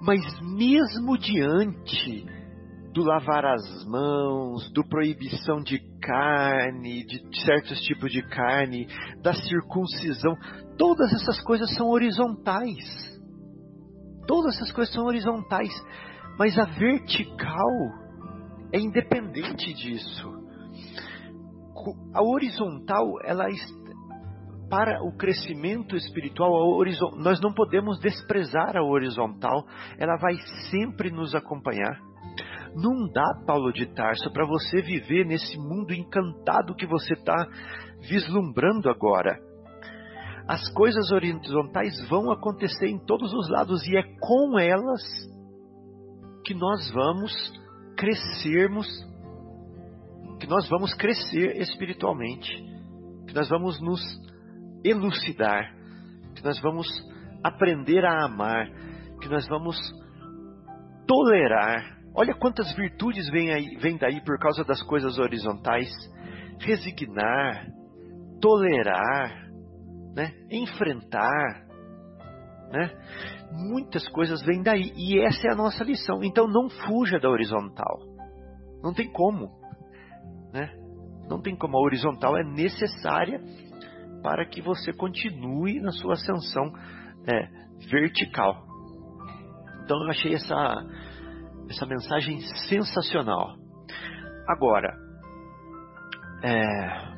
mas mesmo diante do lavar as mãos, do proibição de carne, de certos tipos de carne, da circuncisão, todas essas coisas são horizontais. Todas essas coisas são horizontais, mas a vertical é independente disso. A horizontal, ela para o crescimento espiritual, nós não podemos desprezar a horizontal, ela vai sempre nos acompanhar. Não dá, Paulo de Tarso, para você viver nesse mundo encantado que você está vislumbrando agora. As coisas horizontais vão acontecer em todos os lados e é com elas que nós vamos crescermos, que nós vamos crescer espiritualmente, que nós vamos nos elucidar, que nós vamos aprender a amar, que nós vamos tolerar Olha quantas virtudes vêm, vêm daí por causa das coisas horizontais. Resignar, tolerar, né? enfrentar. Né? Muitas coisas vêm daí. E essa é a nossa lição. Então não fuja da horizontal. Não tem como. Né? Não tem como. A horizontal é necessária para que você continue na sua ascensão é, vertical. Então eu achei essa essa mensagem sensacional. Agora, é,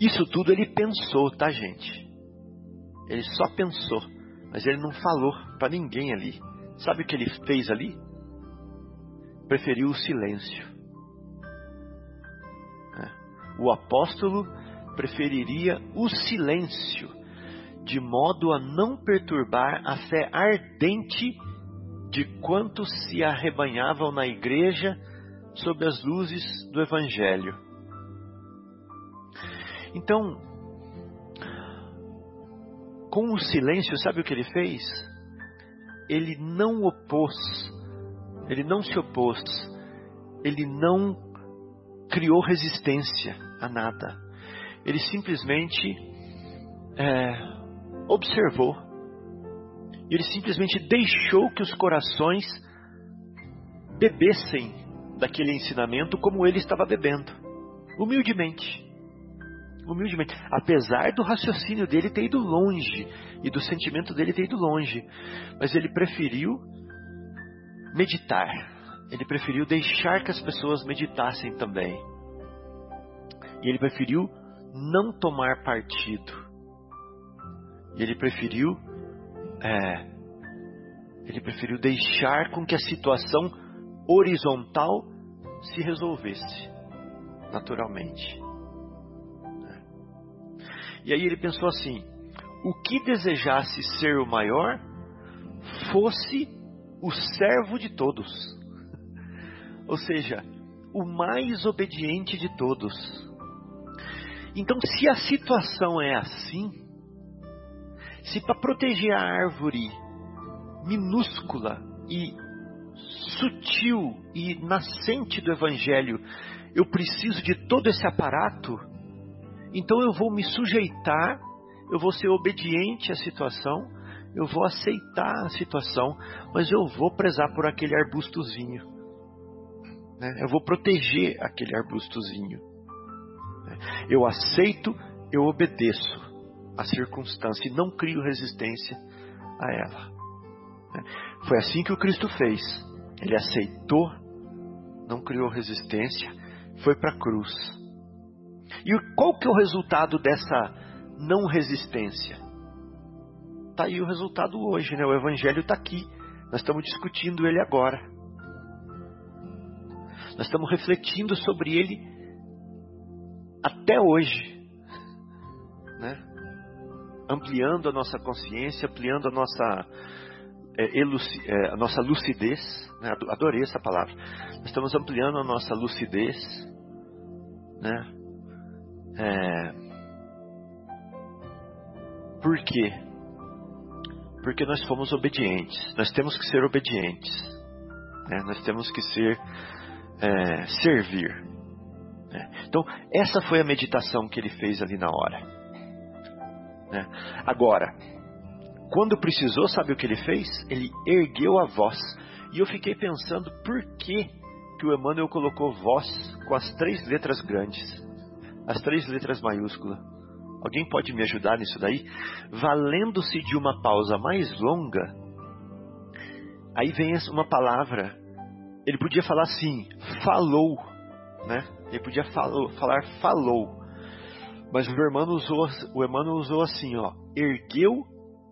isso tudo ele pensou, tá, gente? Ele só pensou, mas ele não falou para ninguém ali. Sabe o que ele fez ali? Preferiu o silêncio. É. O apóstolo preferiria o silêncio, de modo a não perturbar a fé ardente de quantos se arrebanhavam na igreja sob as luzes do Evangelho. Então, com o silêncio, sabe o que ele fez? Ele não opôs, ele não se opôs, ele não criou resistência a nada. Ele simplesmente é, observou ele simplesmente deixou que os corações bebessem daquele ensinamento como ele estava bebendo, humildemente. Humildemente, apesar do raciocínio dele ter ido longe e do sentimento dele ter ido longe, mas ele preferiu meditar. Ele preferiu deixar que as pessoas meditassem também. E ele preferiu não tomar partido. E ele preferiu é, ele preferiu deixar com que a situação horizontal se resolvesse naturalmente. É. E aí ele pensou assim: o que desejasse ser o maior fosse o servo de todos, ou seja, o mais obediente de todos. Então, se a situação é assim, se para proteger a árvore minúscula e sutil e nascente do Evangelho, eu preciso de todo esse aparato, então eu vou me sujeitar, eu vou ser obediente à situação, eu vou aceitar a situação, mas eu vou prezar por aquele arbustozinho. Né? Eu vou proteger aquele arbustozinho. Né? Eu aceito, eu obedeço a circunstância e não crio resistência a ela. Né? Foi assim que o Cristo fez. Ele aceitou, não criou resistência, foi para a cruz. E qual que é o resultado dessa não resistência? Está aí o resultado hoje, né? O Evangelho está aqui. Nós estamos discutindo ele agora. Nós estamos refletindo sobre ele até hoje? Ampliando a nossa consciência, ampliando a nossa, é, eluci, é, a nossa lucidez. Né? Adorei essa palavra. Nós estamos ampliando a nossa lucidez. Né? É... Por quê? Porque nós fomos obedientes. Nós temos que ser obedientes. Né? Nós temos que ser é, servir. Né? Então, essa foi a meditação que ele fez ali na hora. Né? Agora, quando precisou, sabe o que ele fez? Ele ergueu a voz. E eu fiquei pensando por que, que o Emmanuel colocou voz com as três letras grandes, as três letras maiúsculas. Alguém pode me ajudar nisso daí? Valendo-se de uma pausa mais longa, aí vem uma palavra. Ele podia falar assim, falou, né? Ele podia falou, falar falou. Mas o Emmanuel usou, o Emmanuel usou assim, ó, ergueu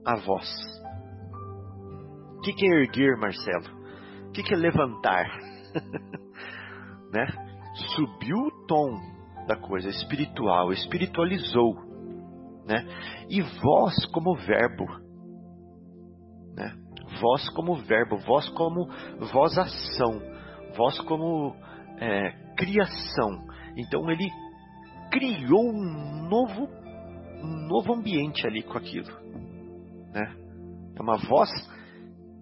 a voz. O que, que é erguer, Marcelo? O que, que é levantar? né? Subiu o tom da coisa, espiritual, espiritualizou. Né? E voz como verbo. Né? Voz como verbo, voz como voz ação, voz como é, criação. Então ele criou um novo, um novo ambiente ali com aquilo. Né? É uma voz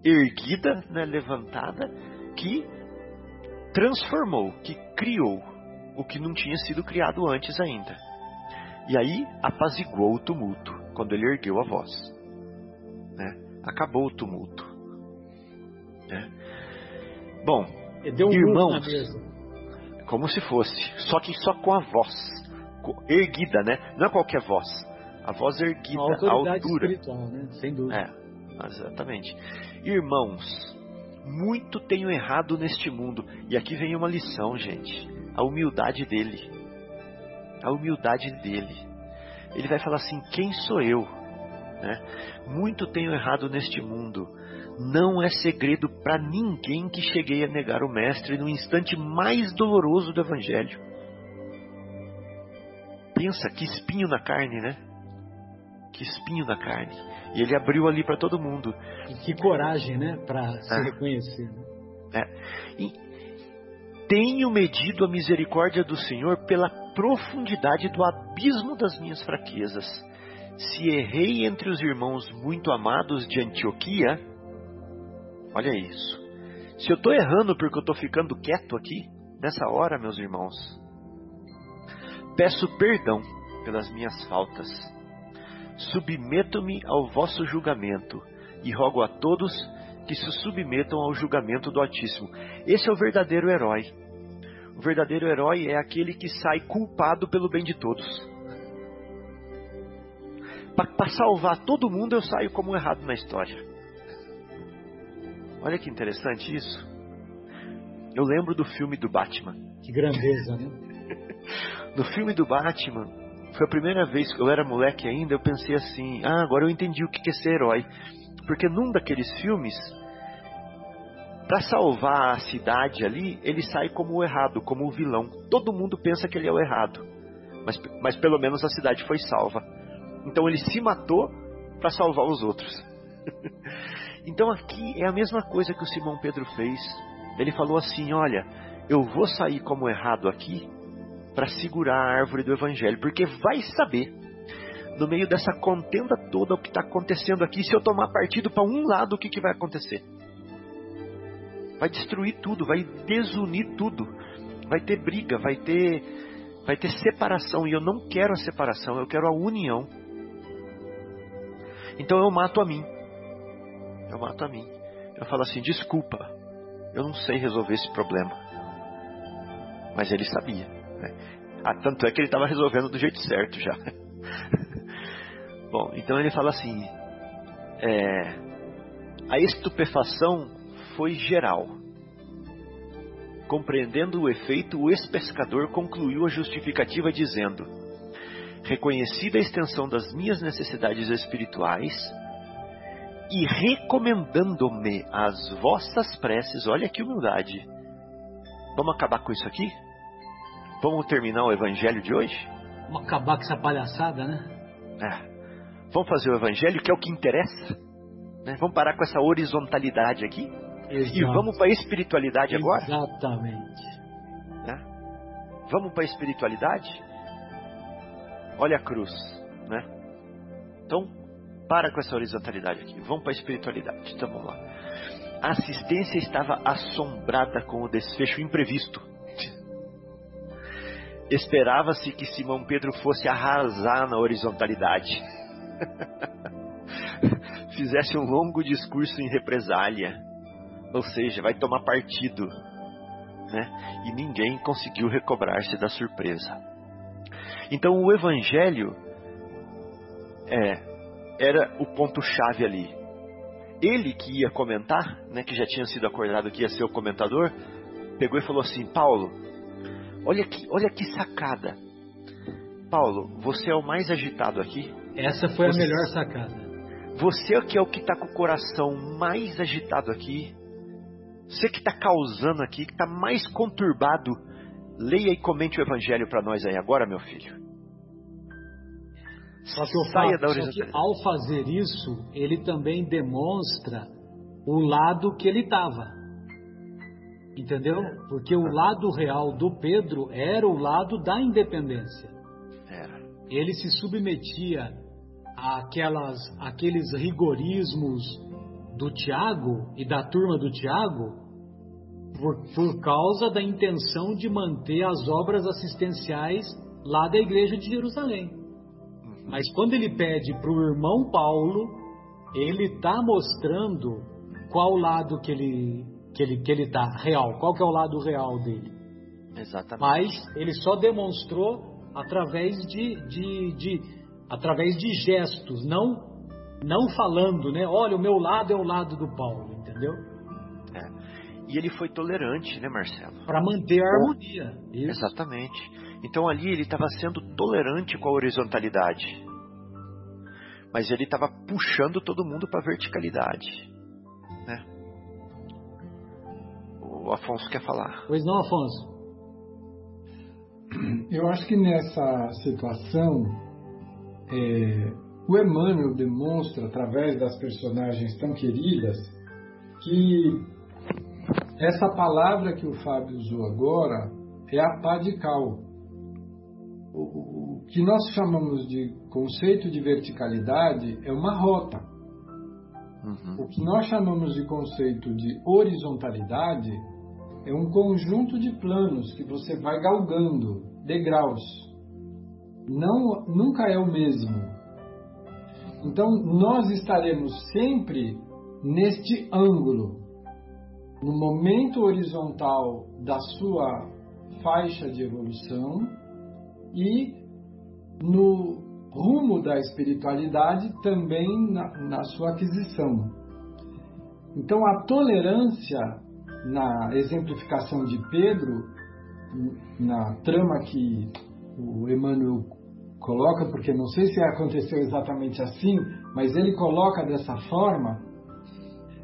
erguida, né, levantada, que transformou, que criou o que não tinha sido criado antes ainda. E aí apaziguou o tumulto quando ele ergueu a voz. Né? Acabou o tumulto. Né? Bom, um irmãos, como se fosse, só que só com a voz erguida, né? Não é qualquer voz. A voz erguida, a, a altura. Né? Sem dúvida. É, exatamente. Irmãos, muito tenho errado neste mundo. E aqui vem uma lição, gente. A humildade dele. A humildade dele. Ele vai falar assim: quem sou eu? Né? Muito tenho errado neste mundo. Não é segredo para ninguém que cheguei a negar o Mestre no instante mais doloroso do Evangelho. Pensa que espinho na carne, né? Que espinho na carne. E ele abriu ali para todo mundo. E que coragem, né? Para se é. reconhecer. Né? É. E tenho medido a misericórdia do Senhor pela profundidade do abismo das minhas fraquezas. Se errei entre os irmãos muito amados de Antioquia, olha isso. Se eu estou errando porque eu estou ficando quieto aqui, nessa hora, meus irmãos, peço perdão pelas minhas faltas submeto-me ao vosso julgamento e rogo a todos que se submetam ao julgamento do Altíssimo. Esse é o verdadeiro herói. O verdadeiro herói é aquele que sai culpado pelo bem de todos. Para salvar todo mundo, eu saio como errado na história. Olha que interessante isso. Eu lembro do filme do Batman. Que grandeza, né? No filme do Batman, foi a primeira vez que eu era moleque ainda, eu pensei assim: ah, agora eu entendi o que é ser herói. Porque num daqueles filmes, para salvar a cidade ali, ele sai como o errado, como o vilão. Todo mundo pensa que ele é o errado, mas, mas pelo menos a cidade foi salva. Então ele se matou para salvar os outros. então aqui é a mesma coisa que o Simão Pedro fez. Ele falou assim: Olha, eu vou sair como errado aqui, para segurar a árvore do evangelho, porque vai saber no meio dessa contenda toda o que está acontecendo aqui, se eu tomar partido para um lado, o que, que vai acontecer? Vai destruir tudo, vai desunir tudo, vai ter briga, vai ter, vai ter separação, e eu não quero a separação, eu quero a união. Então eu mato a mim, eu mato a mim. Eu falo assim: desculpa, eu não sei resolver esse problema, mas ele sabia. Né? Ah, tanto é que ele estava resolvendo do jeito certo já. Bom, então ele fala assim: é, a estupefação foi geral. Compreendendo o efeito, o ex-pescador concluiu a justificativa dizendo: Reconhecida a extensão das minhas necessidades espirituais e recomendando-me as vossas preces, olha que humildade. Vamos acabar com isso aqui? Vamos terminar o evangelho de hoje? Vamos acabar com essa palhaçada, né? É. Vamos fazer o evangelho, que é o que interessa. Né? Vamos parar com essa horizontalidade aqui. Exato. E vamos para a espiritualidade agora? Exatamente. Né? Vamos para a espiritualidade? Olha a cruz, né? Então, para com essa horizontalidade aqui. Vamos para a espiritualidade. Então vamos lá. A assistência estava assombrada com o desfecho imprevisto. Esperava-se que Simão Pedro fosse arrasar na horizontalidade. Fizesse um longo discurso em represália. Ou seja, vai tomar partido. Né? E ninguém conseguiu recobrar-se da surpresa. Então o Evangelho é, era o ponto-chave ali. Ele que ia comentar, né, que já tinha sido acordado que ia ser o comentador, pegou e falou assim: Paulo, olha que, olha que sacada. Paulo, você é o mais agitado aqui. Essa foi você, a melhor sacada. Você que é o que está com o coração mais agitado aqui. Você que está causando aqui, que está mais conturbado. Leia e comente o evangelho para nós aí agora, meu filho. Só que, Saia da só que ao fazer isso, ele também demonstra o lado que ele estava. Entendeu? Porque o lado real do Pedro era o lado da independência. Era. Ele se submetia àquelas, àqueles rigorismos do Tiago e da turma do Tiago por, por causa da intenção de manter as obras assistenciais lá da igreja de Jerusalém. Mas quando ele pede para o irmão Paulo, ele está mostrando qual lado que ele que ele que ele tá real, qual que é o lado real dele. Exatamente. Mas ele só demonstrou através de, de, de através de gestos, não não falando, né? Olha, o meu lado é o lado do Paulo, entendeu? É. E ele foi tolerante, né, Marcelo? Para manter a harmonia. Isso. Exatamente. Então ali ele estava sendo tolerante com a horizontalidade. Mas ele estava puxando todo mundo para a verticalidade. O Afonso quer falar. Pois não, Afonso? Eu acho que nessa situação, é, o Emmanuel demonstra, através das personagens tão queridas, que essa palavra que o Fábio usou agora é a pá de cal o, o que nós chamamos de conceito de verticalidade é uma rota. Uhum. O que nós chamamos de conceito de horizontalidade é um conjunto de planos que você vai galgando, degraus. Não, nunca é o mesmo. Então, nós estaremos sempre neste ângulo, no momento horizontal da sua faixa de evolução, e no rumo da espiritualidade também na, na sua aquisição. Então, a tolerância na exemplificação de Pedro, na trama que o Emmanuel coloca, porque não sei se aconteceu exatamente assim, mas ele coloca dessa forma,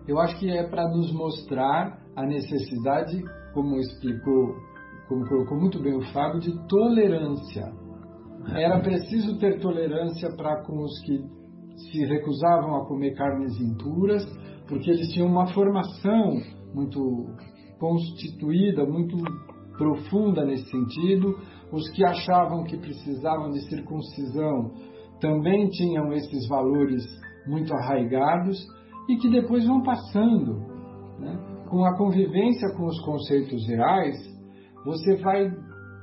eu acho que é para nos mostrar a necessidade, como explicou como colocou muito bem o Fábio, de tolerância. Era preciso ter tolerância para com os que se recusavam a comer carnes impuras, porque eles tinham uma formação muito constituída, muito profunda nesse sentido. Os que achavam que precisavam de circuncisão também tinham esses valores muito arraigados e que depois vão passando. Né? Com a convivência com os conceitos reais, você vai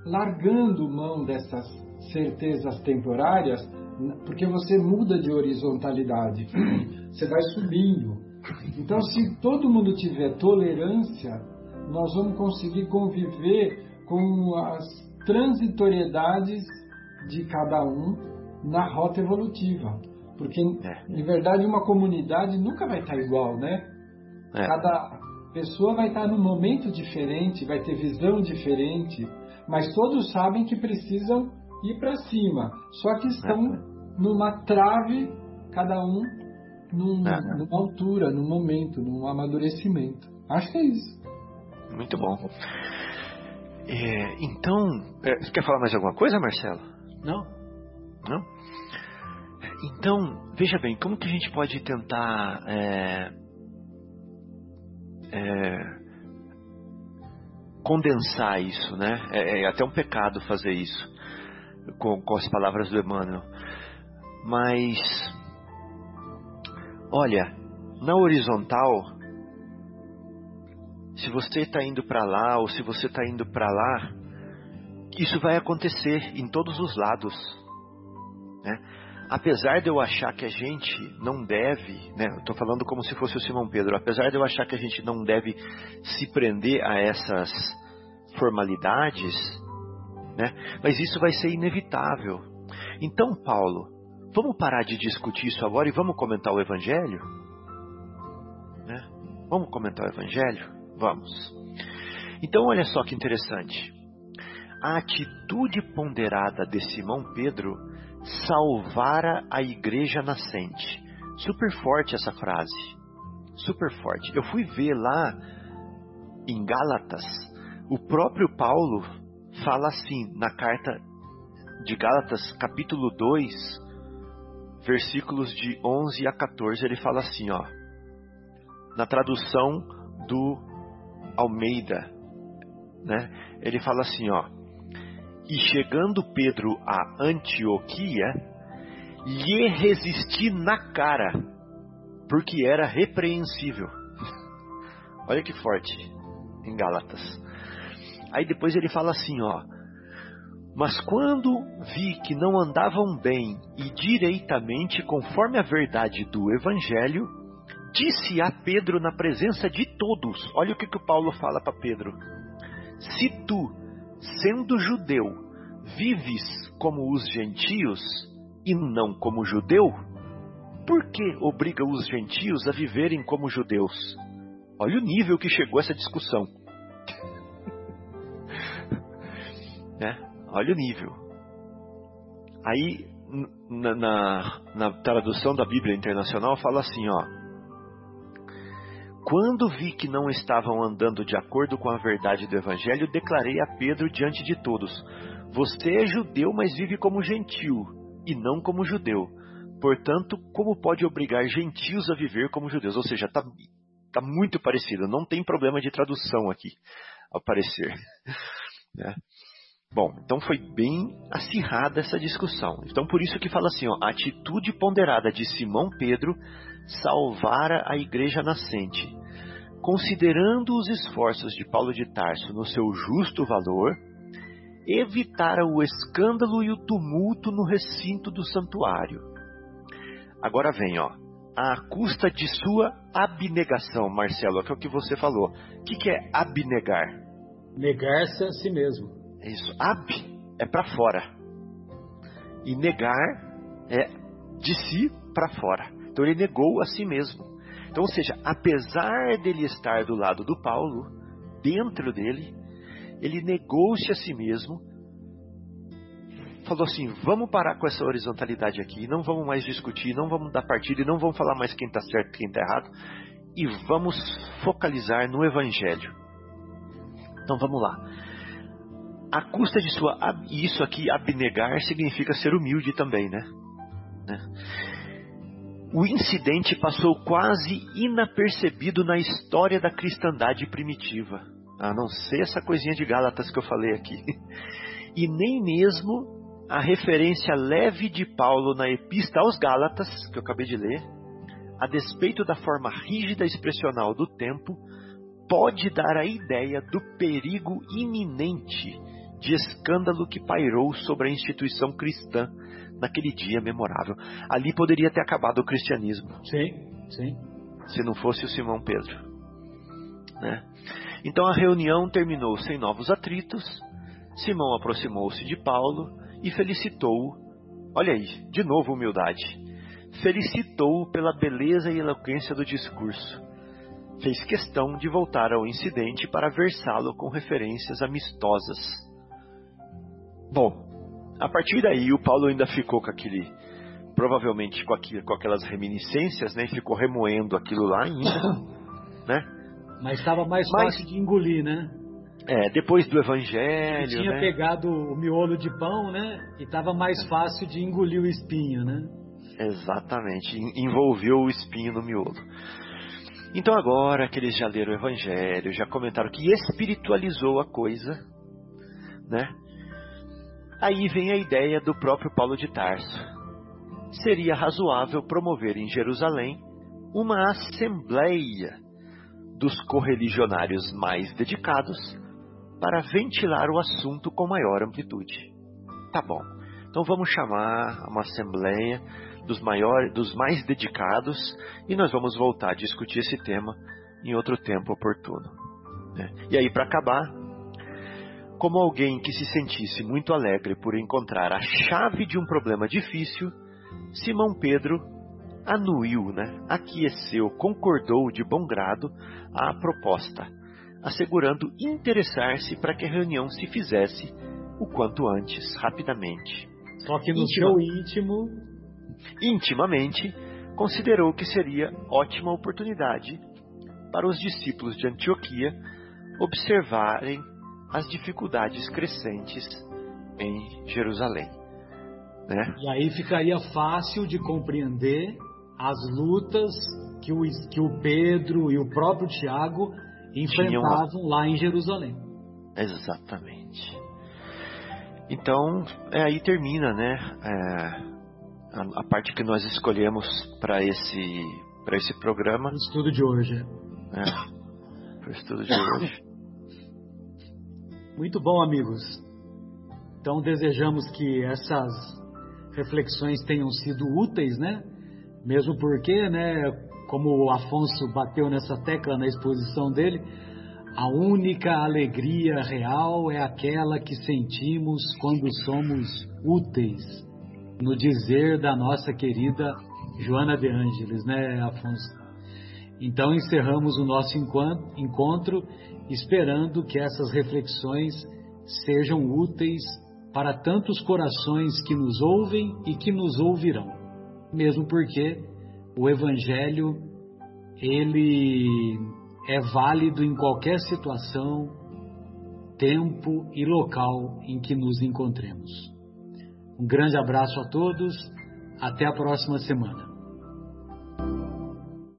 largando mão dessas certezas temporárias, porque você muda de horizontalidade, você vai subindo. Então, se todo mundo tiver tolerância, nós vamos conseguir conviver com as transitoriedades de cada um na rota evolutiva. Porque, é. em verdade, uma comunidade nunca vai estar igual, né? É. Cada, pessoa vai estar num momento diferente, vai ter visão diferente, mas todos sabem que precisam ir para cima. Só que estão numa trave, cada um num, numa altura, num momento, num amadurecimento. Acho que é isso. Muito bom. É, então, é, você quer falar mais alguma coisa, Marcelo? Não. Não? Então, veja bem, como que a gente pode tentar é, é, condensar isso, né? É, é, até um pecado fazer isso com, com as palavras do Emmanuel. Mas, olha, na horizontal, se você está indo para lá ou se você está indo para lá, isso vai acontecer em todos os lados. Né? Apesar de eu achar que a gente não deve, né, estou falando como se fosse o Simão Pedro, apesar de eu achar que a gente não deve se prender a essas formalidades, né, mas isso vai ser inevitável. Então, Paulo, vamos parar de discutir isso agora e vamos comentar o Evangelho? Né? Vamos comentar o Evangelho? Vamos. Então, olha só que interessante. A atitude ponderada de Simão Pedro salvara a igreja nascente. Super forte essa frase. Super forte. Eu fui ver lá em Gálatas, o próprio Paulo fala assim na carta de Gálatas, capítulo 2, versículos de 11 a 14, ele fala assim, ó, na tradução do Almeida, né? Ele fala assim, ó: E chegando Pedro a Antioquia, lhe resisti na cara, porque era repreensível. Olha que forte em Gálatas. Aí depois ele fala assim, ó: Mas quando vi que não andavam bem e direitamente conforme a verdade do evangelho, disse a Pedro na presença de todos: Olha o que, que o Paulo fala para Pedro. Se tu, sendo judeu, vives como os gentios e não como judeu, por que obriga os gentios a viverem como judeus? Olha o nível que chegou essa discussão. né? Olha o nível. Aí, na, na, na tradução da Bíblia Internacional, fala assim: ó, quando vi que não estavam andando de acordo com a verdade do Evangelho, declarei a Pedro diante de todos: Você é judeu, mas vive como gentil, e não como judeu. Portanto, como pode obrigar gentios a viver como judeus? Ou seja, está tá muito parecido, não tem problema de tradução aqui, ao parecer. né? Bom, então foi bem acirrada essa discussão. Então por isso que fala assim, ó, a atitude ponderada de Simão Pedro salvara a igreja nascente. Considerando os esforços de Paulo de Tarso no seu justo valor, evitara o escândalo e o tumulto no recinto do santuário. Agora vem, ó, à custa de sua abnegação, Marcelo, que é o que você falou. O que, que é abnegar? Negar-se a si mesmo. É isso. Ab é para fora. E negar é de si para fora. Então ele negou a si mesmo. Então, ou seja, apesar dele estar do lado do Paulo, dentro dele, ele negou-se a si mesmo, falou assim: vamos parar com essa horizontalidade aqui, não vamos mais discutir, não vamos dar partido e não vamos falar mais quem está certo e quem está errado, e vamos focalizar no Evangelho. Então vamos lá. A custa de sua. Isso aqui, abnegar, significa ser humilde também, né? né? o incidente passou quase inapercebido na história da cristandade primitiva, a não ser essa coisinha de Gálatas que eu falei aqui. E nem mesmo a referência leve de Paulo na Epístola aos Gálatas, que eu acabei de ler, a despeito da forma rígida expressional do tempo, pode dar a ideia do perigo iminente de escândalo que pairou sobre a instituição cristã naquele dia memorável. Ali poderia ter acabado o cristianismo. Sim, sim. Se não fosse o Simão Pedro. Né? Então a reunião terminou sem novos atritos. Simão aproximou-se de Paulo e felicitou-o. Olha aí, de novo humildade. Felicitou-o pela beleza e eloquência do discurso. Fez questão de voltar ao incidente para versá-lo com referências amistosas. Bom, a partir daí, o Paulo ainda ficou com aquele, provavelmente com, aquilo, com aquelas reminiscências, né? Ficou remoendo aquilo lá ainda, né? Mas estava mais Mas, fácil de engolir, né? É, depois do evangelho. Ele tinha né? pegado o miolo de pão, né? E estava mais fácil de engolir o espinho, né? Exatamente, envolveu o espinho no miolo. Então agora que eles já leram o evangelho, já comentaram que espiritualizou a coisa, né? Aí vem a ideia do próprio Paulo de Tarso. Seria razoável promover em Jerusalém uma assembleia dos correligionários mais dedicados para ventilar o assunto com maior amplitude. Tá bom. Então vamos chamar uma assembleia dos maiores, dos mais dedicados e nós vamos voltar a discutir esse tema em outro tempo oportuno. Né? E aí para acabar, como alguém que se sentisse muito alegre por encontrar a chave de um problema difícil, Simão Pedro anuiu, né? aqueceu, concordou de bom grado a proposta, assegurando interessar-se para que a reunião se fizesse o quanto antes, rapidamente. Só que no Intima, seu íntimo, intimamente, considerou que seria ótima oportunidade para os discípulos de Antioquia observarem as dificuldades crescentes em Jerusalém. Né? E aí ficaria fácil de compreender as lutas que o, que o Pedro e o próprio Tiago enfrentavam lá. lá em Jerusalém. Exatamente. Então, é, aí termina, né, é, a, a, parte que nós escolhemos para esse para esse programa. O estudo de hoje. É, o estudo de hoje. Muito bom, amigos. Então desejamos que essas reflexões tenham sido úteis, né? Mesmo porque, né, como o Afonso bateu nessa tecla na exposição dele, a única alegria real é aquela que sentimos quando somos úteis, no dizer da nossa querida Joana de Ângeles, né, Afonso? Então encerramos o nosso encontro esperando que essas reflexões sejam úteis para tantos corações que nos ouvem e que nos ouvirão. Mesmo porque o evangelho ele é válido em qualquer situação, tempo e local em que nos encontremos. Um grande abraço a todos, até a próxima semana.